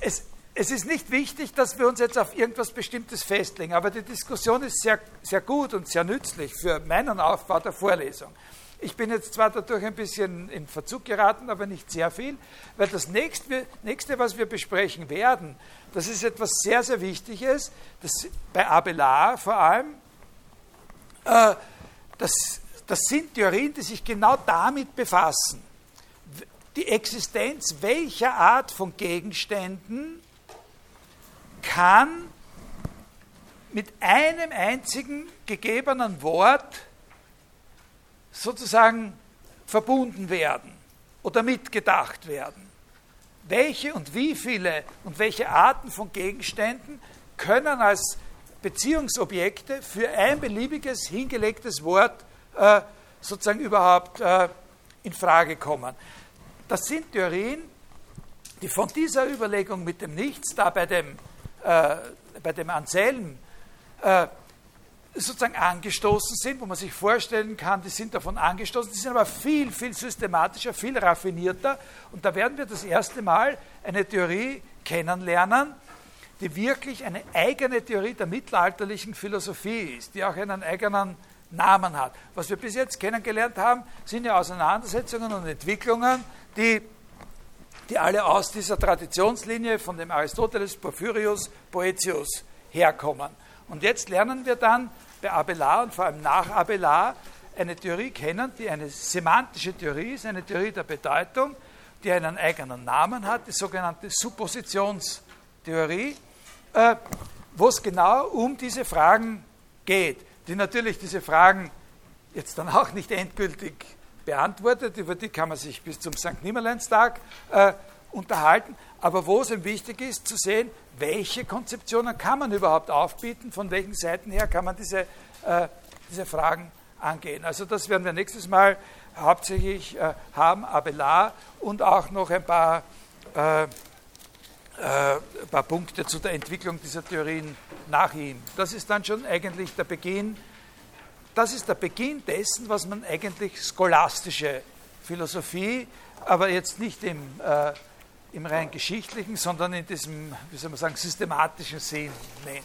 es, es ist nicht wichtig, dass wir uns jetzt auf irgendwas Bestimmtes festlegen, aber die Diskussion ist sehr, sehr gut und sehr nützlich für meinen Aufbau der Vorlesung. Ich bin jetzt zwar dadurch ein bisschen in Verzug geraten, aber nicht sehr viel, weil das nächste, nächste was wir besprechen werden, das ist etwas sehr, sehr Wichtiges, das bei Abelard vor allem, äh, das, das sind Theorien, die sich genau damit befassen. Die Existenz welcher Art von Gegenständen kann mit einem einzigen gegebenen Wort sozusagen verbunden werden oder mitgedacht werden. Welche und wie viele und welche Arten von Gegenständen können als Beziehungsobjekte für ein beliebiges hingelegtes Wort äh, sozusagen überhaupt äh, in Frage kommen. Das sind Theorien, die von dieser Überlegung mit dem Nichts, da bei dem äh, bei dem Anselm äh, sozusagen angestoßen sind, wo man sich vorstellen kann, die sind davon angestoßen, die sind aber viel, viel systematischer, viel raffinierter. Und da werden wir das erste Mal eine Theorie kennenlernen, die wirklich eine eigene Theorie der mittelalterlichen Philosophie ist, die auch einen eigenen Namen hat. Was wir bis jetzt kennengelernt haben, sind ja Auseinandersetzungen und Entwicklungen, die die alle aus dieser Traditionslinie von dem Aristoteles, Porphyrius, Boetius herkommen. Und jetzt lernen wir dann bei Abelard und vor allem nach Abelard eine Theorie kennen, die eine semantische Theorie ist, eine Theorie der Bedeutung, die einen eigenen Namen hat, die sogenannte Suppositionstheorie, äh, wo es genau um diese Fragen geht, die natürlich diese Fragen jetzt dann auch nicht endgültig beantwortet, über die kann man sich bis zum St. Nimmerleinstag äh, unterhalten, aber wo es ihm wichtig ist zu sehen, welche Konzeptionen kann man überhaupt aufbieten, von welchen Seiten her kann man diese, äh, diese Fragen angehen. Also das werden wir nächstes Mal hauptsächlich äh, haben, Abelard und auch noch ein paar, äh, äh, ein paar Punkte zu der Entwicklung dieser Theorien nach ihm. Das ist dann schon eigentlich der Beginn das ist der Beginn dessen, was man eigentlich scholastische Philosophie, aber jetzt nicht im, äh, im rein geschichtlichen, sondern in diesem, wie soll man sagen, systematischen Sinn nennt.